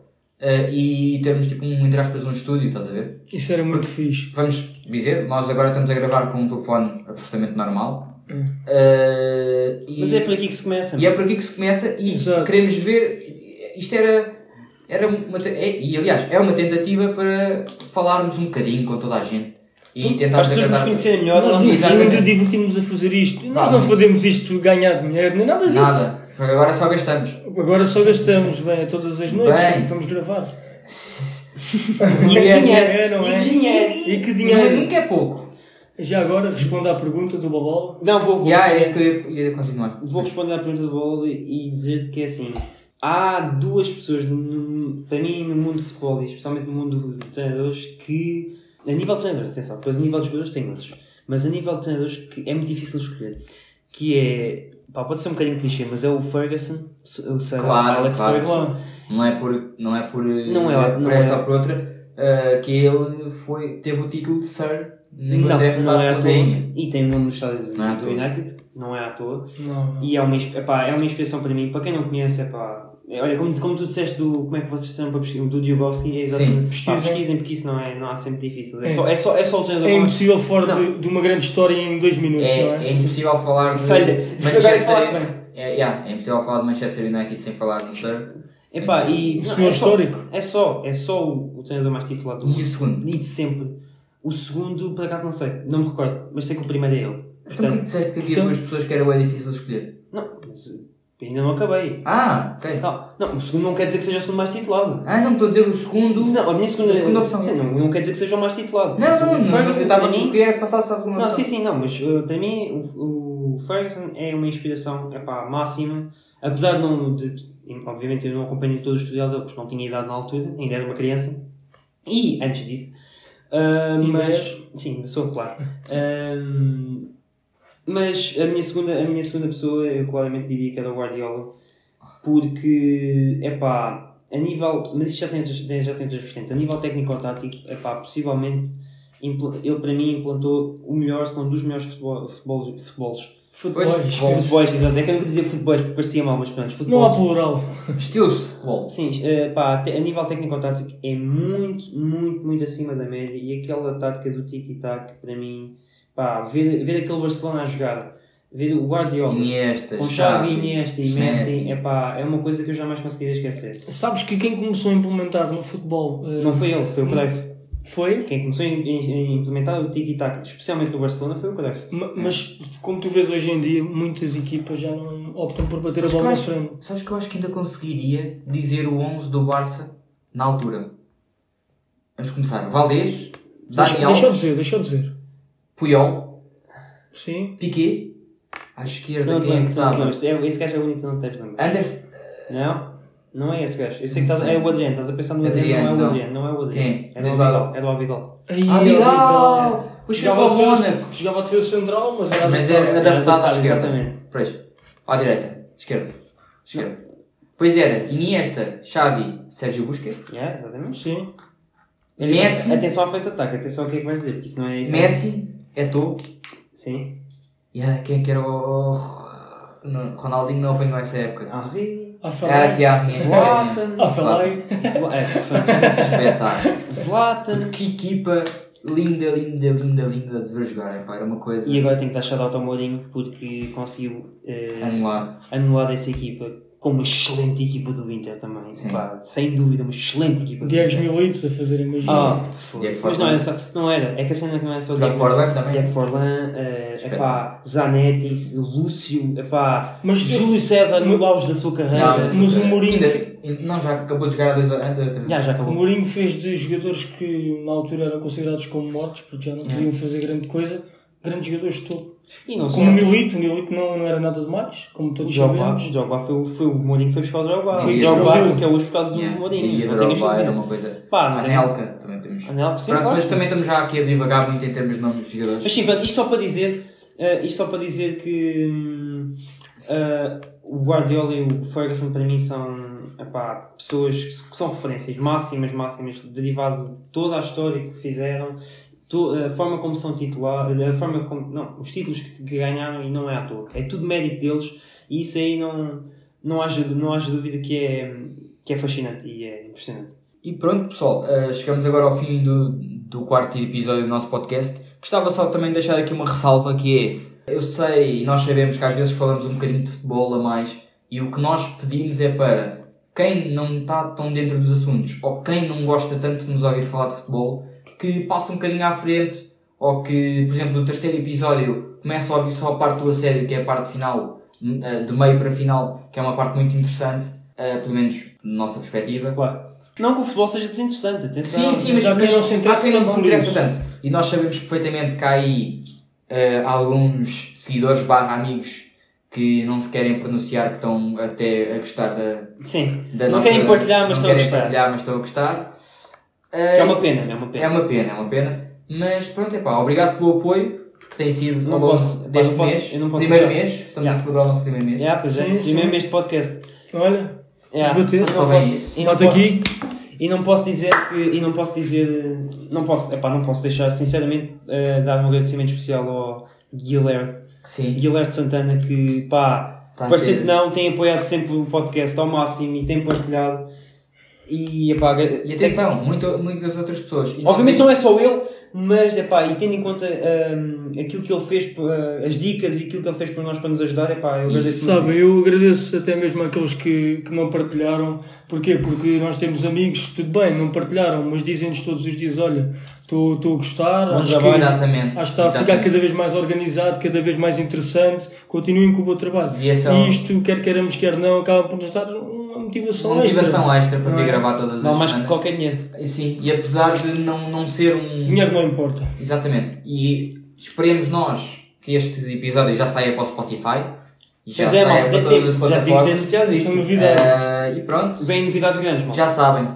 Eh, e termos tipo um, entre aspas, um estúdio, estás a ver? Isso era muito fixe. Vamos dizer, nós agora estamos a gravar com um telefone absolutamente normal. Hum. Eh, e, Mas é por aqui que se começa. e é por aqui que se começa e Exato. queremos ver. Isto era. era uma, é- e aliás, é uma tentativa para falarmos um bocadinho com toda a gente e tentar As pessoas nos conhecerem melhor, Nós, no fundo, divertimos a fazer isto. Nós não fazemos isto ganhar dinheiro, nem nada disso. Nada, porque agora só gastamos. Agora só gastamos, bem, a todas as noites. Bem. Vamos gravar. E é dinheiro, não é? E dinheiro. E que dinheiro. nunca é pouco. Já agora, responda à pergunta do Bobola. Não, vou, vou, Já, é isso que eu ia, ia continuar. vou responder à pergunta do Bolo e dizer-te que é assim. Há duas pessoas, no- para mim, no mundo de futebol, e especialmente no mundo de treinadores, que, a nível de treinadores, atenção, depois a nível de jogadores tem outros, mas a nível de treinadores que é muito difícil escolher, que é, pá, pode ser um bocadinho clichê, mas é o Ferguson, o Sir Claro, Alex claro. Ferguson, Não é por, não é por, Não é- por não esta é- ou por outra uh, que ele foi, teve o título de Sir na não, Inglaterra não é à toa, e tem o nome no estádio do, Não é do. United, não é à toa, Não, não. E é uma, epá, é uma inspiração para mim. Para quem não conhece, é, olha, como, como tu disseste do como é que vocês fizeram para pesquisar, do Diogovski, é exatamente. Sim, Pá, pesquisem. pesquisem porque isso não é, não há sempre difícil. É, É. Só, é, só, é só o treinador É impossível fora de, de uma grande história em dois minutos, É, não é é? impossível falar de Olha, bem. É, yeah, é impossível falar de Manchester United sem falar do Sir. Epá, e, O não, senhor é só, histórico. é só, é só o, o treinador mais titulado do E o mundo. segundo? E de sempre. O segundo, por acaso não sei, não me recordo, mas sei que o primeiro é ele. Então que Portanto, disseste que havia Portanto- duas pessoas que era bem difícil de escolher? não, mas, ainda não acabei. Ah, ok. Não, não, o segundo não quer dizer que seja o segundo mais titulado. Ah, não, estou a dizer o segundo. Não, a minha segunda, A segunda opção. Sim, não, não quer dizer que seja o mais titulado. Não, não, não. Ferguson, estava para a mim, querer passar só a segunda Não, opção. sim, sim, não, mas uh, para mim o, o Ferguson é uma inspiração epá, máxima, apesar de não. De, obviamente eu não acompanhei todo o estudo dele porque não tinha idade na altura, ainda era uma criança, e antes disso. uh, mas. Sim, sou, claro. Um, mas a minha, segunda, a minha segunda pessoa eu claramente diria que era o Guardiola, porque, é pá, a nível. Mas isto já tem, já tem outras vertentes. A nível técnico-tático, é pá, possivelmente ele para mim implantou o melhor, se não dos melhores futebol, futebol, futebols. Futebol. Pois, futebol. Futebols, exato. É que eu não queria dizer futebols porque parecia mal, mas pronto, Não há futebols. plural. Estilos de futebol. Sim, eh, pá, a nível técnico-tático é muito, muito, muito acima da média e aquela tática do tiki-tac, para mim, pá, ver, ver aquele Barcelona a jogar, ver o Guardiola Iniesta, com Xavi, Iniesta e Messi, é pá, é uma coisa que eu jamais conseguiria esquecer. Sabes que quem começou a implementar no futebol eh, Não foi ele, foi o Cruyff. foi? Quem começou a a implementar o tiki-tac, especialmente no Barcelona, foi o Cruyff. Ma- Mas como tu vês hoje em dia, muitas equipas já não optam por bater a Mas bola eu na frente. Sabes que eu acho que ainda conseguiria dizer o 11 do Barça na altura. Vamos começar. Valdez, Deixa, Dani deixa eu Alves, dizer, deixa eu dizer. Puyol, Sim. Piquet. À esquerda, Não quem é que não estava? É- Esse gajo é o único que não te deves lembrar. Anderson. Não? Não é esse gajo. Eu sei que estás, sei. é o Adriano, estás a pensar no Adriano, Adriano, não é o. Adriano, não é o Adriano. Quem? É do. Abidal, é do Abidal. Vidal! Pois foi para o defesa- Mónaco. Jogava a defesa central, mas era Mas adaptado. era adaptado à esquerda. exatamente. Pois. À direita. Esquerda. Esquerda. Pois era. Iniesta, Xavi, Sérgio Busquets. Yeah, exatamente. Sim. Messi. Atenção à frente de ataque, atenção ao que é que vais dizer, porque isso não é isso. Messi, Eto'o. Sim. E ah, quem é que era o... Não, Ronaldinho não apanhou essa época. Henri. Ah, falar. Thierry. Zlatan. A falar. Zla- é. Espetáculo. Zlatan. Que equipa linda, linda, linda, linda de ver jogar. Epá, era uma coisa E agora tenho que dar shout-out ao Mourinho porque conseguiu eh, anular. anular essa equipa com uma excelente equipa do Inter também. Pá, sem dúvida, uma excelente equipa do 10 Inter. mil litros a fazerem magia. Ah, Diego foda-se. mas não era, Forlan. só, não era. É que a cena não era só Diego Forlan também. Diego Forlan, Espetáculo. epá, Zanetti, Lúcio, epá, Mas- Júlio César no auge da sua carreira. Não, mas o Mourinho- ainda- não, já acabou de jogar há dois anos. Já, já O acabou. Mourinho fez de jogadores que na altura eram considerados como mortos, porque já não Yeah. podiam fazer grande coisa, grandes jogadores de topo. E não Como o. Milito, o Milito não, não era nada demais, como O todos Drogba, sabemos. o Drogba foi, o- foi o Mourinho foi buscar o Drogba. Foi o o Drogba que é hoje por causa do Yeah. Mourinho. E a não tenhas Drogba era uma coisa. Pá, também temos. Anelka, sim, claro. mas também estamos já aqui a divagar muito em termos de nomes de jogadores. Mas sim, pronto, isto só para dizer, eh, isto só para dizer que eh, o Guardiola e o Ferguson para mim são epá, pessoas que, que são referências máximas, máximas, derivado de toda a história que fizeram, a forma como são titulares, a forma como, não, os títulos que, que ganharam e não é à toa. É tudo mérito deles e isso aí não, não, haja, não haja dúvida que é, que é fascinante e é impressionante. E pronto, pessoal, eh, chegamos agora ao fim do, do quarto episódio do nosso podcast. Gostava só também de deixar aqui uma ressalva que é, eu sei e nós sabemos que às vezes falamos um bocadinho de futebol a mais e o que nós pedimos é para quem não está tão dentro dos assuntos ou quem não gosta tanto de nos ouvir falar de futebol, que passe um bocadinho à frente ou que, por exemplo, no terceiro episódio comece a ouvir só a parte do assédio, que é a parte final, eh, de meio para final, que é uma parte muito interessante, eh, pelo menos na nossa perspectiva. Claro. Não que o futebol seja desinteressante, atenção. Sim, sim, mas, mas não se interessa não tanto se por interessa tanto. E nós sabemos perfeitamente que há aí eh, alguns seguidores barra amigos que não se querem pronunciar, que estão até a gostar da, Sim. da não nossa- querem partilhar, mas não estão a querem gostar. partilhar, mas estão a gostar. Que é uma pena, é uma pena. é uma pena, é uma pena. Mas pronto, é pá, obrigado pelo apoio que tem sido Não ao longo posso- deste posso- mês. eu não posso primeiro mês, estamos Yeah. a celebrar o nosso primeiro mês. É, pois é. Sim, sim. Primeiro mês de podcast. Olha, É. Vamos bater. E não posso- isso. e não posso- aqui. E não posso dizer que. E não posso dizer. Não posso, epá, não posso deixar, sinceramente, eh, dar um agradecimento especial ao Guilherme, Sim, Guilherme Santana, que pá, Tá parecendo não, tem apoiado sempre o podcast ao máximo e tem partilhado. E, epá, E atenção, muito, muitas outras pessoas. E Obviamente vocês- não é só ele, mas epá, e tendo em conta hum, aquilo que ele fez, uh, as dicas e aquilo que ele fez por nós para nos ajudar, epá, eu agradeço muito. Sabe, eu agradeço até mesmo àqueles que, que não partilharam. Porquê? Porque nós temos amigos, tudo bem, não partilharam, mas dizem-nos todos os dias: olha, estou a gostar, Bom acho que, trabalho. Exatamente. acho que está a ficar cada vez mais organizado, cada vez mais interessante. Continuem com o bom trabalho. E é o- E isto, quer queiramos, quer não, acaba por nos dar uma motivação, Uma motivação extra. extra para vir é? gravar todas as Não mais que semanas. qualquer dinheiro. Sim, e apesar de não, não ser um. Dinheiro não importa. Exatamente. E esperemos nós que este episódio já saia para o Spotify. E já Pois é, saia malta, para todas as já plataformas. anunciado Isso é isso. novidade. Eh, e pronto. Vêm novidades grandes, mal. Já sabem.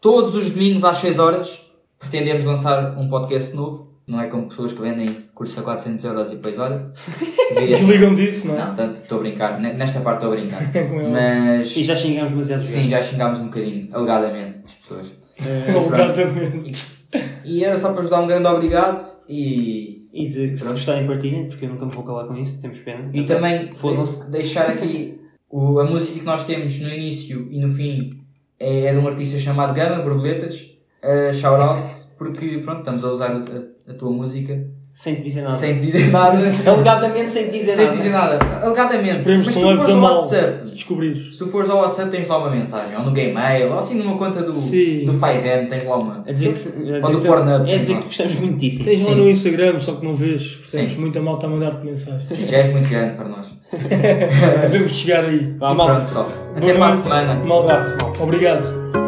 Todos os domingos às 6 horas pretendemos lançar um podcast novo. Não é como pessoas que vendem cursos a 400 euros e depois olha. Desligam disso, não é? Não, tanto estou a brincar. Ne- Nesta parte estou a brincar. Ela. Mas. E já xingamos demasiado. Sim, já xingámos um bocadinho, alegadamente, as pessoas. Eh, Alegadamente. E era só para vos dar um grande obrigado e, E dizer que se Pronto. gostarem partilhem, porque eu nunca me vou calar com isso, temos pena. e também de- deixar aqui o- a música que nós temos no início e no fim é, é de um artista chamado Gama Borboletas. Uh, shout out, porque pronto, estamos a usar a, a tua música Sem te dizer nada. sem te dizer nada. Alegadamente sem te dizer sem nada. te dizer nada. Alegadamente. Esperemos Mas se tu fores ao WhatsApp, se descobrires. se tu fores ao WhatsApp tens lá uma mensagem, ou no Gmail, ou assim numa conta do, Sim. do 5M tens lá uma. A dizer que, Ou do Pornhub, é dizer lá. que gostamos muitíssimo. Tens lá no Instagram, só que não vês. Sim. Muita malta a mandar-te mensagem. Sim, já és muito grande para nós. Devemos chegar aí. Vá, malta. pronto, pessoal. Até para a semana. Malta, Malta. obrigado.